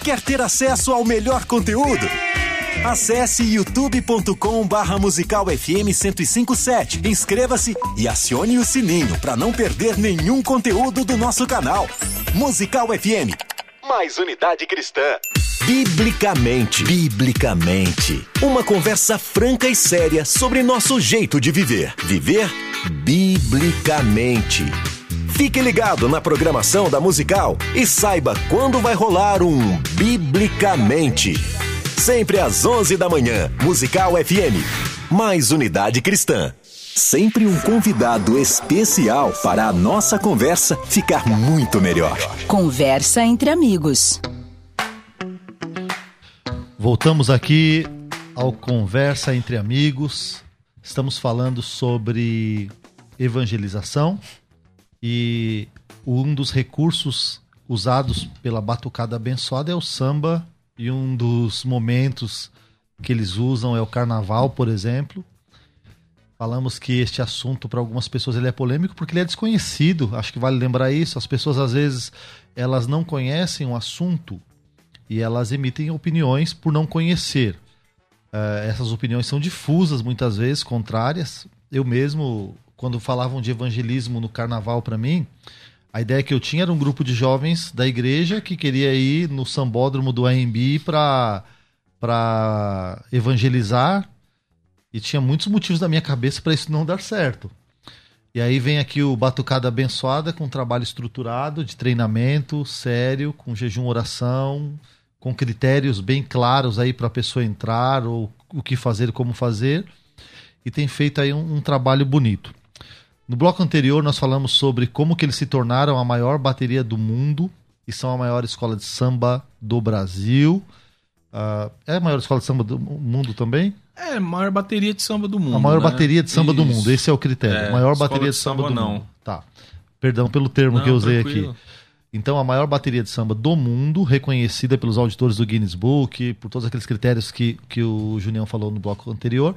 A: Quer ter acesso ao melhor conteúdo? Acesse youtube.com barra musical FM 1057. Inscreva-se e acione o sininho para não perder nenhum conteúdo do nosso canal. Musical FM. Mais unidade cristã. Biblicamente. Biblicamente. Uma conversa franca e séria sobre nosso jeito de viver. Viver biblicamente. Fique ligado na programação da Musical e saiba quando vai rolar um Biblicamente. Sempre às 11 da manhã, Musical FM. Mais unidade cristã. Sempre um convidado especial para a nossa conversa ficar muito melhor.
F: Conversa entre amigos.
D: Voltamos aqui ao Conversa entre Amigos. Estamos falando sobre evangelização e um dos recursos usados pela Batucada Abençoada é o samba e um dos momentos que eles usam é o carnaval, por exemplo. Falamos que este assunto para algumas pessoas ele é polêmico porque ele é desconhecido. Acho que vale lembrar isso. As pessoas às vezes elas não conhecem o assunto e elas emitem opiniões por não conhecer. Uh, essas opiniões são difusas, muitas vezes contrárias. Eu mesmo, quando falavam de evangelismo no carnaval para mim, a ideia que eu tinha era um grupo de jovens da igreja que queria ir no sambódromo do AMB para para evangelizar e tinha muitos motivos na minha cabeça para isso não dar certo. E aí vem aqui o Batucada Abençoada com um trabalho estruturado de treinamento sério, com jejum, oração, com critérios bem claros aí para a pessoa entrar ou o que fazer, como fazer, e tem feito aí um, um, trabalho bonito. No bloco anterior nós falamos sobre como que eles se tornaram a maior bateria do mundo e são a maior escola de samba do Brasil. Uh, é a maior escola de samba do mundo também?
E: É, a maior bateria de samba do mundo.
D: A maior
E: né?
D: bateria de samba Isso. do mundo, esse é o critério. É, maior bateria de samba, samba do não. mundo. Tá. Perdão pelo termo não, que eu usei tranquilo. aqui. Então, a maior bateria de samba do mundo, reconhecida pelos auditores do Guinness Book, por todos aqueles critérios que, que o Junião falou no bloco anterior.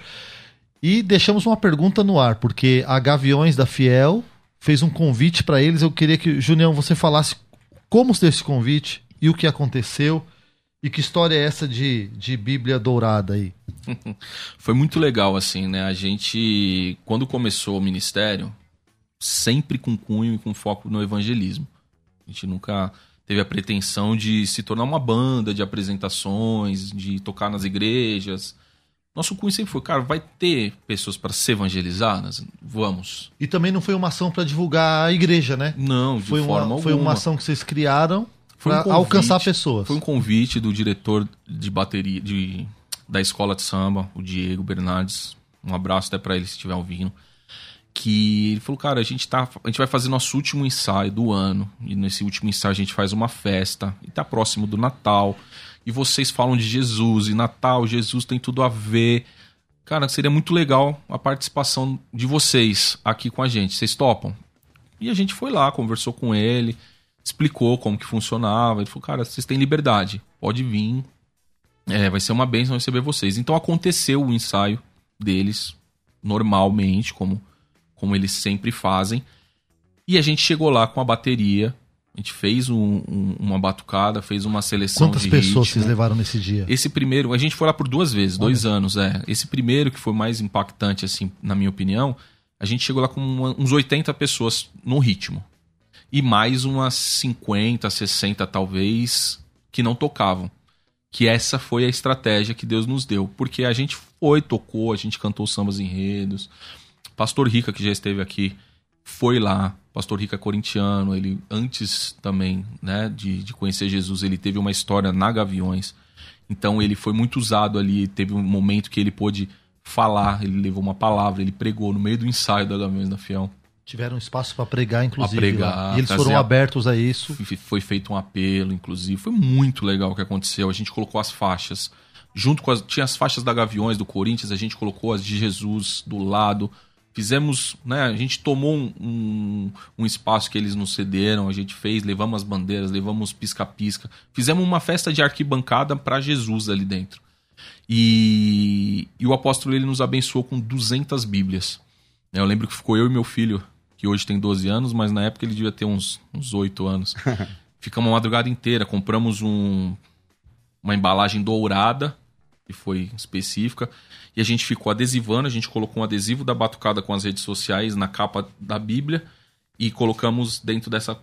D: E deixamos uma pergunta no ar, porque a Gaviões da Fiel fez um convite para eles. Eu queria que, Junião, você falasse como se deu esse convite e o que aconteceu. E que história é essa de, de Bíblia dourada aí?
E: Foi muito legal, assim, né? A gente, quando começou o ministério, sempre com cunho e com foco no evangelismo. A gente nunca teve a pretensão de se tornar uma banda de apresentações, de tocar nas igrejas. Nosso cunho sempre foi, cara, vai ter pessoas para ser evangelizadas? Vamos.
D: E também não foi uma ação para divulgar a igreja, né?
E: Não, de
D: foi
E: forma
D: uma,
E: alguma.
D: Foi uma ação que vocês criaram para um alcançar pessoas.
E: Foi um convite do diretor de bateria de, da escola de samba, o Diego Bernardes. Um abraço até para ele se estiver ouvindo que ele falou, cara, a gente, tá, a gente vai fazer nosso último ensaio do ano, e nesse último ensaio a gente faz uma festa, e tá próximo do Natal, e vocês falam de Jesus, e Natal, Jesus tem tudo a ver. Cara, seria muito legal a participação de vocês aqui com a gente, vocês topam? E a gente foi lá, conversou com ele, explicou como que funcionava, ele falou, cara, vocês têm liberdade, pode vir, é, vai ser uma bênção receber vocês. Então aconteceu o ensaio deles, normalmente, como como eles sempre fazem. E a gente chegou lá com a bateria. A gente fez um, um, uma batucada, fez uma seleção
D: Quantas pessoas
E: ritmo.
D: vocês levaram nesse dia?
E: Esse primeiro, a gente foi lá por duas vezes, Olha. dois anos, é. Esse primeiro que foi mais impactante, assim, na minha opinião, a gente chegou lá com uma, uns 80 pessoas no ritmo. E mais umas 50, 60 talvez, que não tocavam. Que essa foi a estratégia que Deus nos deu. Porque a gente foi, tocou, a gente cantou sambas enredos, Pastor Rica, que já esteve aqui, foi lá. Pastor Rica corintiano, ele antes também né, de, de conhecer Jesus, ele teve uma história na Gaviões. Então ele foi muito usado ali. Teve um momento que ele pôde falar, ele levou uma palavra, ele pregou no meio do ensaio da Gaviões da Fiel.
D: Tiveram espaço para pregar, inclusive.
E: Pra pregar,
D: e eles foram abertos a isso.
E: Foi feito um apelo, inclusive. Foi muito legal o que aconteceu. A gente colocou as faixas. Junto com as. Tinha as faixas da Gaviões, do Corinthians, a gente colocou as de Jesus do lado fizemos, né? A gente tomou um, um, um, espaço que eles nos cederam, a gente fez, levamos as bandeiras, levamos pisca-pisca, fizemos uma festa de arquibancada para Jesus ali dentro. E, e, o apóstolo ele nos abençoou com 200 Bíblias. Eu lembro que ficou eu e meu filho, que hoje tem 12 anos, mas na época ele devia ter uns, uns 8 anos. Ficamos uma madrugada inteira, compramos um, uma embalagem dourada que foi específica. E a gente ficou adesivando, a gente colocou um adesivo da batucada com as redes sociais na capa da Bíblia e colocamos dentro dessa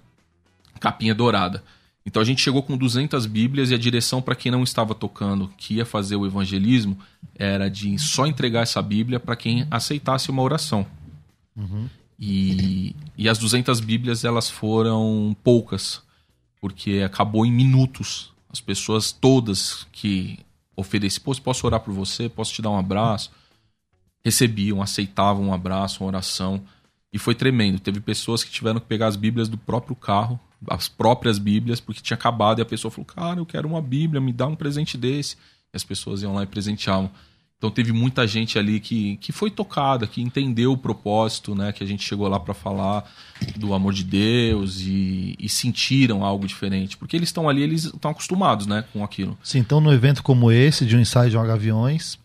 E: capinha dourada. Então a gente chegou com 200 Bíblias e a direção para quem não estava tocando, que ia fazer o evangelismo, era de só entregar essa Bíblia para quem aceitasse uma oração. Uhum. E, e as 200 Bíblias elas foram poucas, porque acabou em minutos. As pessoas todas que ofereciam, posso orar por você, posso te dar um abraço, recebiam, aceitavam um abraço, uma oração. E foi tremendo. Teve pessoas que tiveram que pegar as Bíblias do próprio carro, as próprias Bíblias, porque tinha acabado e a pessoa falou: Cara, eu quero uma Bíblia, me dá um presente desse. E as pessoas iam lá e presenteavam. Então teve muita gente ali que, que foi tocada, que entendeu o propósito, né? Que a gente chegou lá para falar do amor de Deus e, e sentiram algo diferente. Porque eles estão ali, eles estão acostumados, né? Com aquilo.
D: Sim, então no evento como esse, de um ensaio de um Gaviões,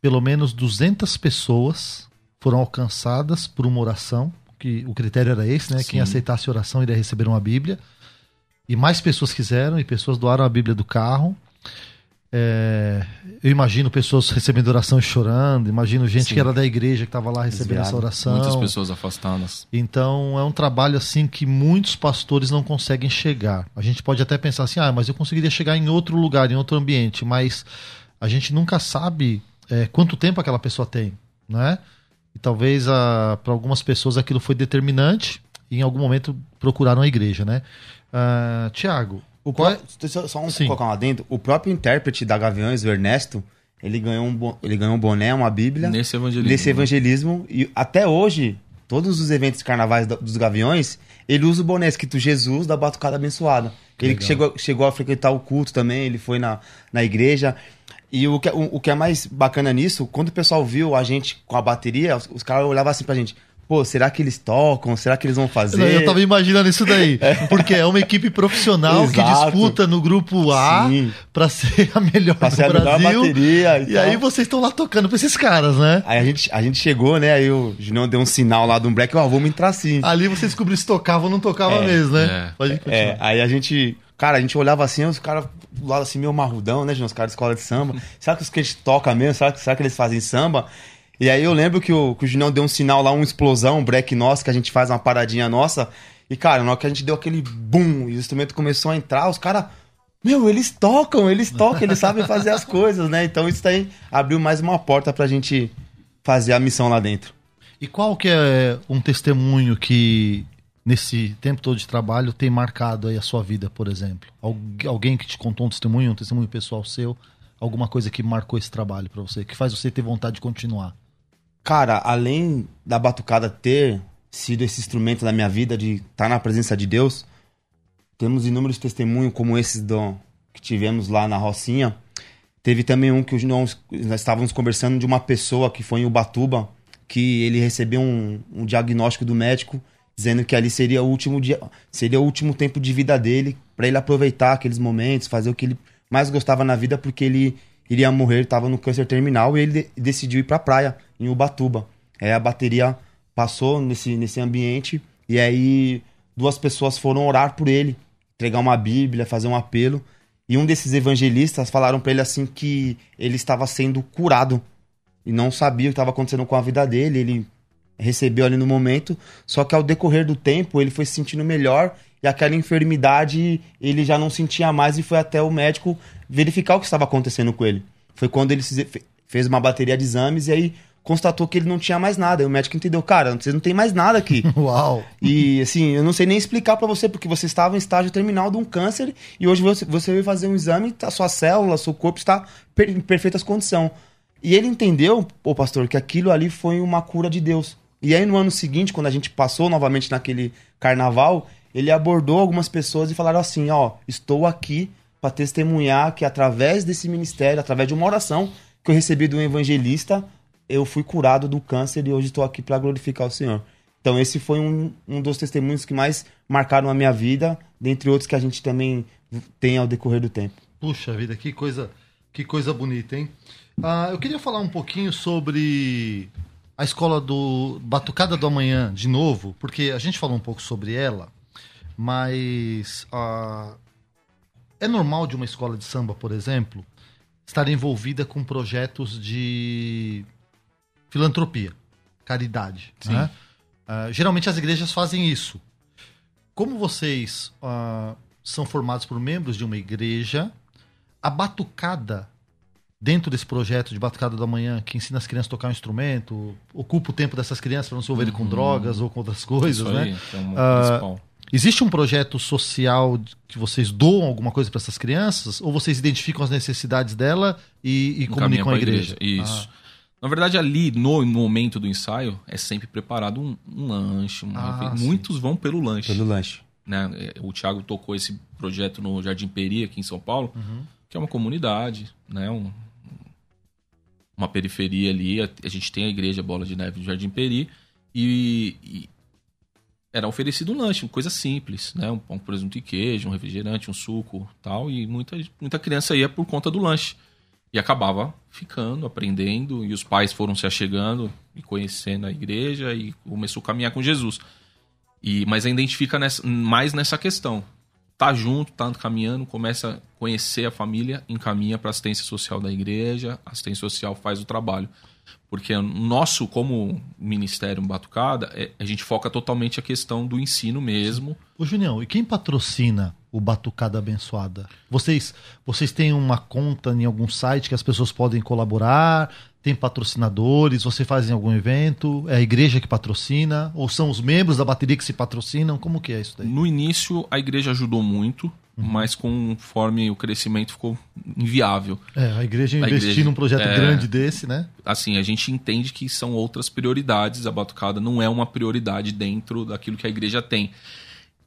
D: pelo menos 200 pessoas foram alcançadas por uma oração, que o critério era esse, né? Sim. Quem aceitasse a oração iria receber uma Bíblia. E mais pessoas quiseram, e pessoas doaram a Bíblia do carro. É, eu imagino pessoas recebendo oração e chorando, imagino gente Sim. que era da igreja que estava lá recebendo Desviado. essa oração.
E: Muitas pessoas afastadas.
D: Então é um trabalho assim que muitos pastores não conseguem chegar. A gente pode até pensar assim, ah, mas eu conseguiria chegar em outro lugar, em outro ambiente, mas a gente nunca sabe é, quanto tempo aquela pessoa tem, né? E talvez para algumas pessoas aquilo foi determinante e em algum momento procuraram a igreja, né? Uh, Tiago.
B: O qual... Só, só um Sim. colocar lá dentro. O próprio intérprete da Gaviões, o Ernesto, ele ganhou um, ele ganhou um boné, uma bíblia.
E: Nesse evangelismo.
B: Nesse evangelismo. E até hoje, todos os eventos carnavais dos Gaviões, ele usa o boné escrito Jesus da Batucada Abençoada. Que ele chegou, chegou a frequentar o culto também, ele foi na, na igreja. E o que, o, o, que é mais bacana nisso, quando o pessoal viu a gente com a bateria, os, os caras olhavam assim pra gente. Pô, será que eles tocam? Será que eles vão fazer?
D: Eu tava imaginando isso daí. é. Porque é uma equipe profissional que disputa no grupo A para ser a melhor pra ser do a Brasil. Melhor bateria e, e aí vocês estão lá tocando pra esses caras, né?
B: Aí a gente, a gente chegou, né? Aí o Julião deu um sinal lá do um break, ó, oh, vamos entrar sim.
D: Ali vocês descobriram se tocavam ou não tocavam é, mesmo, né?
B: É. Pode continuar. É, aí a gente Cara, a gente olhava assim, os caras do lado assim, meio marrudão, né, Os caras de escola de samba. Será que os que eles tocam mesmo? Será que, será que eles fazem samba? E aí eu lembro que o, que o deu um sinal lá, uma explosão, um break nosso, que a gente faz uma paradinha nossa. E, cara, na hora que a gente deu aquele boom e o instrumento começou a entrar, os caras. Meu, eles tocam, eles tocam, eles sabem fazer as coisas, né? Então isso aí abriu mais uma porta pra gente fazer a missão lá dentro.
D: E qual que é um testemunho que nesse tempo todo de trabalho tem marcado aí a sua vida, por exemplo? alguém que te contou um testemunho, um testemunho pessoal seu, alguma coisa que marcou esse trabalho para você, que faz você ter vontade de continuar?
B: Cara, além da batucada ter sido esse instrumento da minha vida de estar tá na presença de Deus, temos inúmeros testemunhos como esses do, que tivemos lá na Rocinha. Teve também um que nós, estávamos conversando de uma pessoa que foi em Ubatuba, que ele recebeu um, um diagnóstico do médico dizendo que ali seria o último dia, seria o último tempo de vida dele, para ele aproveitar aqueles momentos, fazer o que ele mais gostava na vida, porque ele iria morrer, estava no câncer terminal e ele de decidiu ir para a praia em Ubatuba. É, a bateria passou nesse, nesse ambiente e aí duas pessoas foram orar por ele, entregar uma Bíblia, fazer um apelo. E um desses evangelistas falaram para ele assim que ele estava sendo curado e não sabia o que estava acontecendo com a vida dele. Ele recebeu ali no momento, só que ao decorrer do tempo ele foi se sentindo melhor e aquela enfermidade ele já não sentia mais e foi até o médico verificar o que estava acontecendo com ele. Foi quando ele fez uma bateria de exames e aí constatou que ele não tinha mais nada. E o médico entendeu, cara, você não tem mais nada aqui.
D: Uau!
B: E assim, eu não sei nem explicar para você, porque você estava em estágio terminal de um câncer e hoje você, você veio fazer um exame, a sua célula, seu corpo está em perfeitas condições. E ele entendeu, o pastor, que aquilo ali foi uma cura de Deus. E aí no ano seguinte, quando a gente passou novamente naquele carnaval, ele abordou algumas pessoas e falaram assim: Ó, estou aqui para testemunhar que através desse ministério, através de uma oração que eu recebi de um evangelista, eu fui curado do câncer e hoje estou aqui para glorificar o Senhor. Então esse foi um, um dos testemunhos que mais marcaram a minha vida, dentre outros que a gente também tem ao decorrer do tempo.
D: Puxa vida, que coisa, que coisa bonita, hein? Ah, eu queria falar um pouquinho sobre a escola do Batucada do Amanhã de novo, porque a gente falou um pouco sobre ela, mas uh, é normal de uma escola de samba, por exemplo, estar envolvida com projetos de filantropia, caridade. Né? Geralmente as igrejas fazem isso. Como vocês uh, são formados por membros de uma igreja, a batucada dentro desse projeto de Batucada da Manhã, que ensina as crianças a tocar um instrumento, ocupa o tempo dessas crianças para não se envolverem com drogas ou com outras coisas,
E: Isso
D: né?
E: aí, que o
D: Ah,
E: principal.
D: Existe um projeto social que vocês doam alguma coisa para essas crianças? Ou vocês identificam as necessidades dela e, e comunicam
E: pra
D: à igreja?
E: Isso.
D: Ah,
E: Na verdade, ali, no, no momento do ensaio, é sempre preparado um, um lanche. uma
D: Ah.
E: Muitos vão pelo lanche.
B: Pelo lanche.
E: né? É, O Thiago tocou esse projeto no Jardim Peri, aqui em São Paulo,
D: Uhum.
E: que é uma comunidade, né? Um- uma periferia ali. A, a gente tem a igreja Bola de Neve do Jardim Peri e, e era oferecido um lanche, coisa simples, né? Um pão com presunto e queijo, um refrigerante, um suco, tal. E muita, muita criança ia por conta do lanche e acabava ficando, aprendendo e os pais foram se achegando e conhecendo a igreja e começou a caminhar com Jesus. E, mas ainda identifica nessa- mais nessa questão. Tá junto, tá caminhando, começa a conhecer a família, encaminha para assistência social da igreja, a assistência social faz o trabalho. Porque o nosso, como Ministério Batucada, é- a gente foca totalmente a questão do ensino mesmo.
D: Ô, Junião, e quem patrocina o Batucada Abençoada? Vocês, vocês têm uma conta em algum site que as pessoas podem colaborar? Tem patrocinadores? Você faz em algum evento? É a igreja que patrocina? Ou são os membros da bateria que se patrocinam? Como que é isso daí?
E: No início, a igreja ajudou muito, mas conforme o crescimento ficou inviável.
D: É, a igreja
E: A
D: investir
E: igreja-
D: num projeto
E: é.
D: grande desse, né?
E: assim, a gente entende que são outras prioridades. A batucada não é uma prioridade dentro daquilo que a igreja tem.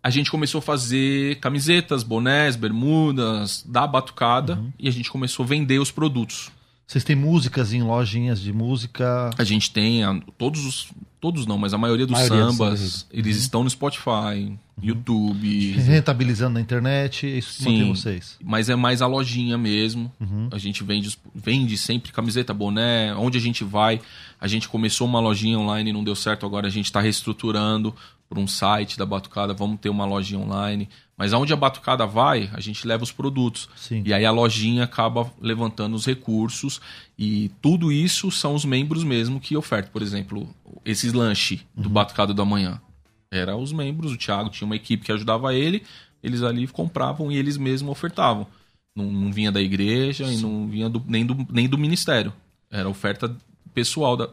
E: A gente começou a fazer camisetas, bonés, bermudas da batucada e a gente começou a vender os produtos.
D: Vocês têm músicas em lojinhas de música.
E: A gente tem a- todos os. Todos não, mas a maioria dos
B: Maioria dos
E: sambas,
B: sambas.
E: eles estão no Spotify, YouTube.
D: Rentabilizando na internet, é isso que mantém
E: Sim.
D: vocês.
E: Mas é mais a lojinha mesmo.
D: Uhum.
E: A gente vende, vende sempre camiseta, boné, onde a gente vai. A gente começou uma lojinha online e não deu certo, agora a gente está reestruturando para um site da Batucada, vamos ter uma lojinha online. Mas aonde a Batucada vai, a gente leva os produtos.
D: Sim.
E: E aí a lojinha acaba levantando os recursos e tudo isso são os membros mesmo que ofertam. Por exemplo, esses lanche do Batucada da Manhã. Era os membros, o Thiago tinha uma equipe que ajudava ele, eles ali compravam e eles mesmos ofertavam. Não, não vinha da igreja e não vinha do- nem, do, nem do ministério. Era oferta pessoal da,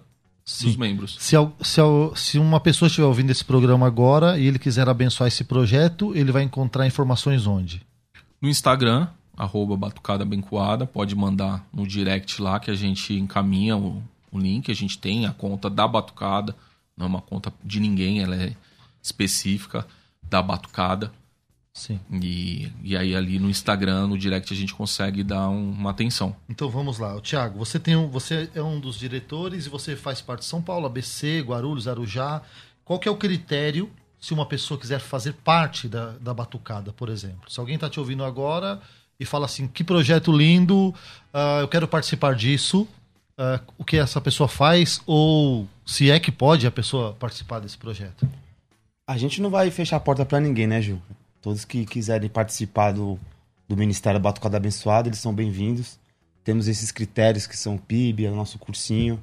E: dos membros.
D: Se, se, se uma pessoa estiver ouvindo esse programa agora e ele quiser abençoar esse projeto, ele vai encontrar informações onde?
E: No Instagram, arroba Batucada Bencoada, pode mandar no direct lá que a gente encaminha o, o link. A gente tem a conta da Batucada, não é uma conta de ninguém, ela é específica da Batucada.
D: Sim.
E: E, e aí ali no Instagram, no direct, a gente consegue dar um- uma atenção.
D: Então vamos lá. Tiago, você tem um, você é um dos diretores e você faz parte de São Paulo, ABC, Guarulhos, Arujá. Qual que é o critério se uma pessoa quiser fazer parte da, da Batucada, por exemplo? Se alguém está te ouvindo agora e fala assim, que projeto lindo, ah, eu quero participar disso, ah, o que essa pessoa faz ou se é que pode a pessoa participar desse projeto?
B: A gente não vai fechar a porta pra ninguém, né, Gil? Todos que quiserem participar do, do Ministério Batucada Abençoada, eles são bem-vindos. Temos esses critérios que são o PIB, é o nosso cursinho,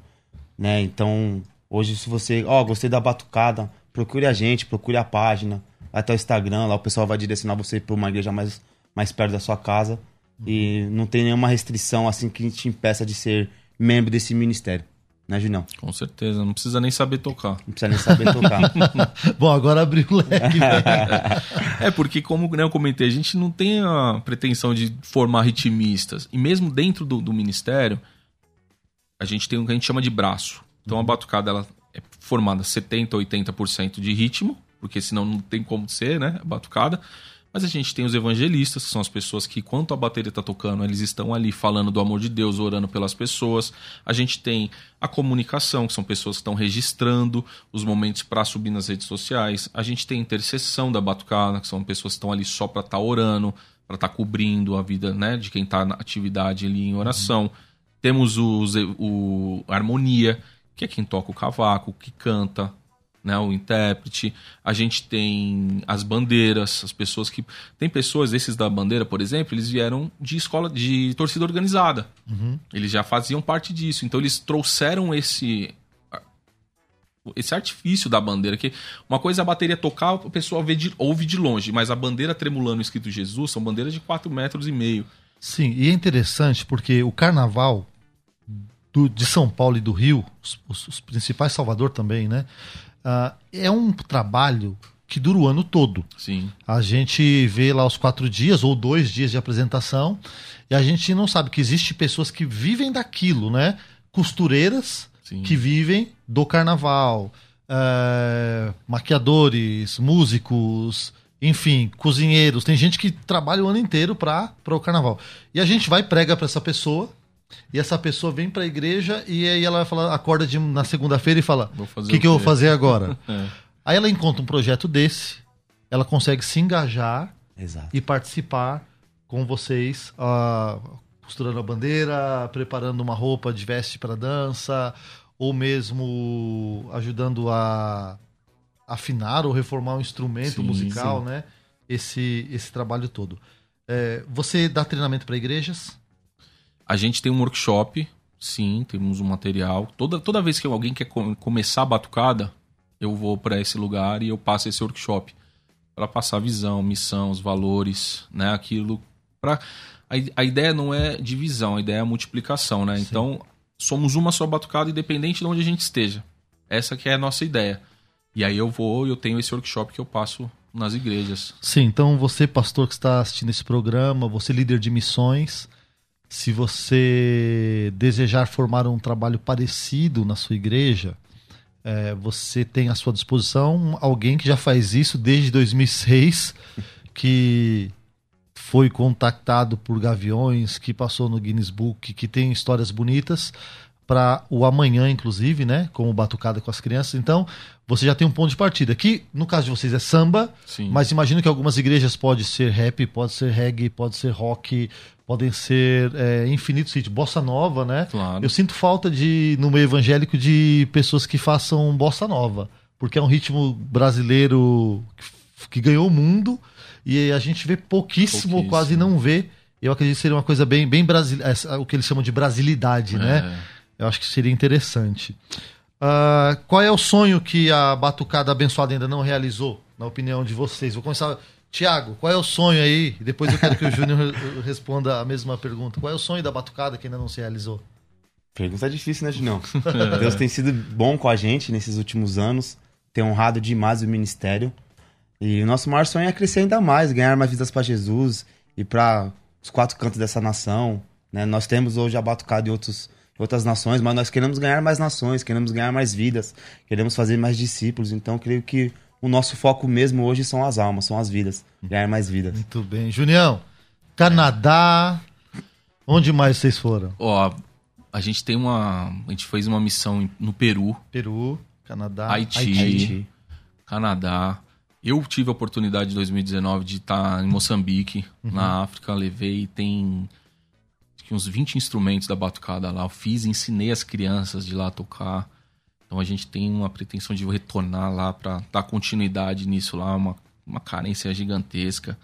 B: né? Então, hoje se você, ó, gostei da batucada, procure a gente, procure a página, vai até o Instagram, lá o pessoal vai direcionar você para uma igreja mais, mais perto da sua casa. E não tem nenhuma restrição assim que te impeça de ser membro desse ministério, né, Julião?
E: Com certeza, não precisa nem saber tocar.
B: Não precisa nem saber tocar.
D: Bom, agora abriu o leque. né?
E: É, porque como né, eu comentei, a gente não tem a pretensão de formar ritmistas. E mesmo dentro do, do ministério, a gente tem o que a gente chama de braço. Então a batucada ela é formada 70%, 80% de ritmo, porque senão não tem como ser, né? A batucada. Mas a gente tem os evangelistas, que são as pessoas que, enquanto a bateria está tocando, eles estão ali falando do amor de Deus, orando pelas pessoas. A gente tem a comunicação, que são pessoas que estão registrando os momentos para subir nas redes sociais. A gente tem a intercessão da batucada, que são pessoas que estão ali só para estar orando, para estar cobrindo a vida né, de quem está na atividade ali em oração. Temos os, o harmonia, que é quem toca o cavaco, que canta, né, o intérprete, a gente tem as bandeiras, as pessoas que. Tem pessoas, esses da bandeira, por exemplo, eles vieram de escola de torcida organizada. Eles já faziam parte disso. Então eles trouxeram esse. Esse artifício da bandeira, que uma coisa é a bateria tocar, o pessoal vê de- ouve de longe, mas a bandeira tremulando escrito Jesus são bandeiras de 4 metros e meio.
D: Sim, e é interessante porque o carnaval do- de São Paulo e do Rio, os, os- os principais, Salvador também, né? Ah, é um trabalho que dura o ano todo.
E: Sim.
D: A gente vê lá os quatro dias ou dois dias de apresentação e a gente não sabe que existe pessoas que vivem daquilo, né? Costureiras
E: Sim.
D: que vivem do carnaval, é, maquiadores, músicos, enfim, cozinheiros. Tem gente que trabalha o ano inteiro para o carnaval. E a gente vai e prega para essa pessoa. E essa pessoa vem para a igreja e aí ela vai falar, acorda de- na segunda-feira e fala:
E: Vou
D: O
E: fazer
D: que,
E: o
D: que eu vou
E: quê?"
D: fazer agora?
E: É.
D: Aí ela encontra um projeto desse, ela consegue se engajar
B: Exato.
D: e participar com vocês, ah, costurando a bandeira, preparando uma roupa de veste para dança, ou mesmo ajudando a afinar ou reformar um instrumento
E: Sim,
D: musical,
E: sim.
D: né? Esse, esse trabalho todo. É, você dá treinamento para igrejas?
E: A gente tem um workshop, sim, temos um material. Toda, toda vez que alguém quer co- começar a batucada, eu vou para esse lugar e eu passo esse workshop para passar a visão, missão, os valores, né? Aquilo para a, ideia não é divisão, a ideia é multiplicação, né? Então somos uma só batucada, independente de onde a gente esteja. Essa que é a nossa ideia. E aí eu vou, eu tenho esse workshop que eu passo nas igrejas.
D: Sim, então você, pastor que está assistindo esse programa, você líder de missões, se você desejar formar um trabalho parecido na sua igreja, é, você tem à sua disposição alguém que já faz isso desde 2006, que foi contactado por Gaviões, que passou no Guinness Book, que tem histórias bonitas para o amanhã, inclusive, né? Como batucada com as crianças. Então, você já tem um ponto de partida. Que no caso de vocês é samba,
E: Sim.
D: mas imagino que algumas igrejas pode ser rap, pode ser reggae, pode ser rock, podem ser é, infinitos ritmos, bossa nova, né?
E: Claro.
D: Eu sinto falta de no meio evangélico de pessoas que façam bossa nova, porque é um ritmo brasileiro que, que ganhou o mundo e a gente vê pouquíssimo,
E: Pouquíssimo.
D: quase não vê. Eu acredito que seria uma coisa bem, bem brasileira, o que eles chamam de brasilidade, né?
E: É.
D: Eu acho que seria interessante. Ah, qual é o sonho que a Batucada Abençoada ainda não realizou, na opinião de vocês? Vou começar. Tiago, qual é o sonho aí? Depois eu quero que o Júnior re- responda a mesma pergunta. Qual é o sonho da Batucada que ainda não se realizou?
B: Pergunta difícil, né, Junão? Deus tem sido bom com a gente nesses últimos anos, tem honrado demais o ministério. E o nosso maior sonho é crescer ainda mais, ganhar mais vidas para Jesus e para os quatro cantos dessa nação. Né? Nós temos hoje a Batucada em outros, outras nações, mas nós queremos ganhar mais nações, queremos ganhar mais vidas, queremos fazer mais discípulos. Então, creio que o nosso foco mesmo hoje são as almas, são as vidas, ganhar mais vidas.
D: Muito bem. Junião, Canadá. Onde mais vocês foram?
E: Ó, a gente tem uma. A gente fez uma missão no Peru,
D: Peru, Canadá,
E: Haiti.
B: Haiti.
E: Canadá. Eu tive a oportunidade em 2019 de estar em Moçambique, na África. Levei, tem acho que uns 20 instrumentos da batucada lá. Eu fiz, ensinei as crianças de lá a tocar. Então a gente tem uma pretensão de retornar lá para dar continuidade nisso lá, uma, uma carência gigantesca.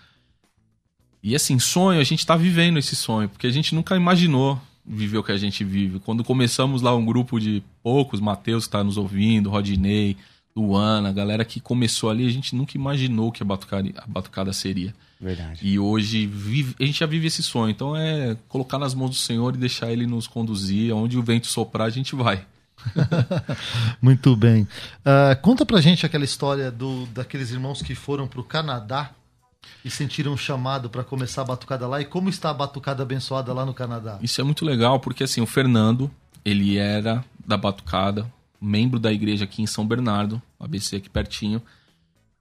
E: E assim, sonho, a gente tá vivendo esse sonho, porque a gente nunca imaginou viver o que a gente vive. Quando começamos lá um grupo de poucos, Matheus que tá nos ouvindo, Rodinei, Luana, a galera que começou ali, a gente nunca imaginou que a batucada, a batucada seria.
B: Verdade.
E: E hoje vive- a gente já vive esse sonho. Então é colocar nas mãos do Senhor e deixar ele nos conduzir. Aonde o vento soprar, a gente vai.
D: Muito bem. Ah, conta pra gente aquela história do, daqueles irmãos que foram pro Canadá e sentiram um chamado para começar a batucada lá. E como está a batucada abençoada lá no Canadá?
E: Isso é muito legal, porque assim, o Fernando, ele era da Batucada, membro da igreja aqui em São Bernardo, ABC aqui pertinho.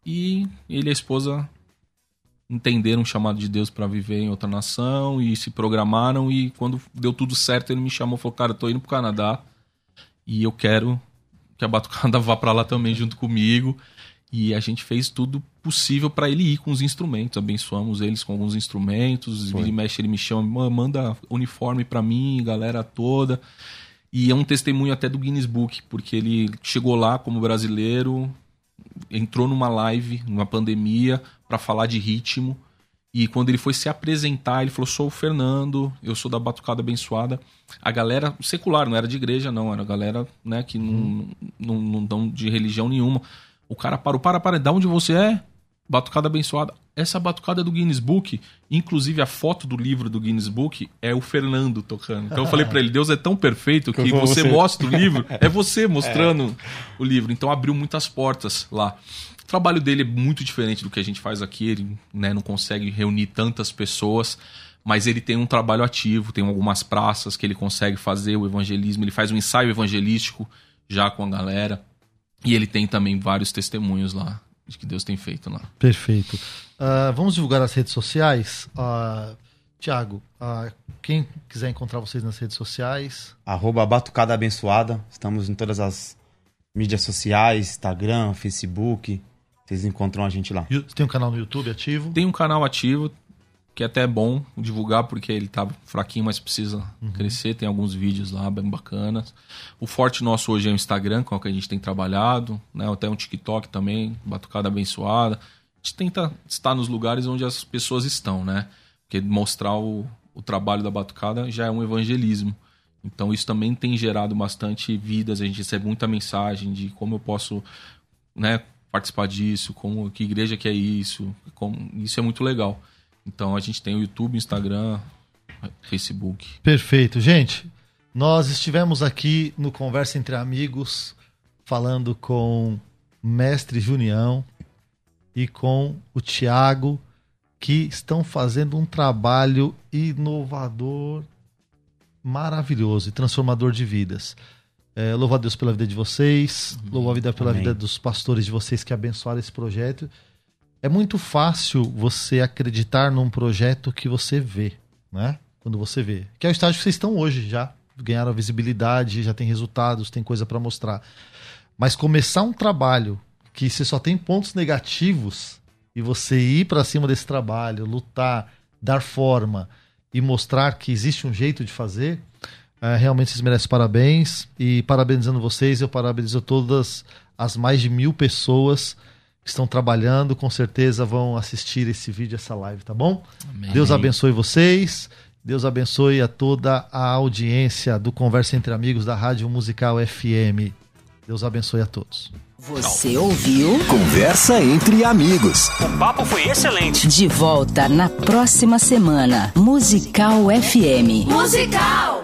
E: E ele e a esposa entenderam o chamado de Deus para viver em outra nação e se programaram. E quando deu tudo certo, ele me chamou falou: Cara, tô indo pro Canadá e eu quero que a Batucada vá para lá também junto comigo. E a gente fez tudo possível para ele ir com os instrumentos. Abençoamos eles com alguns instrumentos. Vira e mexe, ele me chama, "Mã, manda uniforme para mim, galera toda. E é um testemunho até do Guinness Book, porque ele chegou lá como brasileiro, entrou numa live, numa pandemia, para falar de ritmo. E quando ele foi se apresentar, ele falou: Sou o Fernando, eu sou da Batucada Abençoada. A galera secular, não era de igreja, não, era a galera né, que não, não, não dão de religião nenhuma. O cara parou: Para, para, de onde você é? Batucada Abençoada. Essa batucada é do Guinness Book, inclusive a foto do livro do Guinness Book é o Fernando tocando. Então eu falei para ele: Deus é tão perfeito que você, você mostra o livro, é você mostrando é. o livro. Então abriu muitas portas lá. O trabalho dele é muito diferente do que a gente faz aqui, ele né, não consegue reunir tantas pessoas, mas ele tem um trabalho ativo, tem algumas praças que ele consegue fazer o evangelismo, ele faz um ensaio evangelístico já com a galera, e ele tem também vários testemunhos lá de que Deus tem feito lá.
D: Perfeito. Uh, vamos divulgar as redes sociais. Uh, Tiago, uh, quem quiser encontrar vocês nas redes sociais.
B: Arroba Batucada Abençoada. Estamos em todas as mídias sociais, Instagram, Facebook. Vocês encontram a gente lá.
D: Tem um canal no YouTube ativo?
E: Tem um canal ativo, que é até bom divulgar, porque ele tá fraquinho, mas precisa uhum. crescer. Tem alguns vídeos lá bem bacanas. O forte nosso hoje é o Instagram, com o que a gente tem trabalhado, né? Até um TikTok também, Batucada Abençoada. A gente tenta estar nos lugares onde as pessoas estão, né? Porque mostrar o, o trabalho da Batucada já é um evangelismo. Então isso também tem gerado bastante vidas. A gente recebe muita mensagem de como eu posso, né? Participar disso, como que igreja que é isso, como, isso é muito legal. Então a gente tem o YouTube, Instagram, Facebook.
D: Perfeito, gente. Nós estivemos aqui no Conversa entre Amigos falando com Mestre Junião e com o Tiago, que estão fazendo um trabalho inovador, maravilhoso e transformador de vidas. É, louvo a Deus pela vida de vocês, uhum. louvo a vida pela Amém. vida dos pastores de vocês que abençoaram esse projeto. É muito fácil você acreditar num projeto que você vê, né? Quando você vê. Que é o estágio que vocês estão hoje já. Ganharam visibilidade, já tem resultados, tem coisa para mostrar. Mas começar um trabalho que você só tem pontos negativos e você ir para cima desse trabalho, lutar, dar forma e mostrar que existe um jeito de fazer, é, realmente vocês merecem parabéns. E parabenizando vocês, eu parabenizo todas as mais de mil pessoas que estão trabalhando. Com certeza vão assistir esse vídeo, essa live, tá bom? Amém. Deus abençoe vocês. Deus abençoe a toda a audiência do Conversa Entre Amigos da Rádio Musical FM. Deus abençoe a todos.
F: Você ouviu?
A: Conversa entre amigos.
F: O papo foi excelente. De volta na próxima semana. Musical FM. Musical!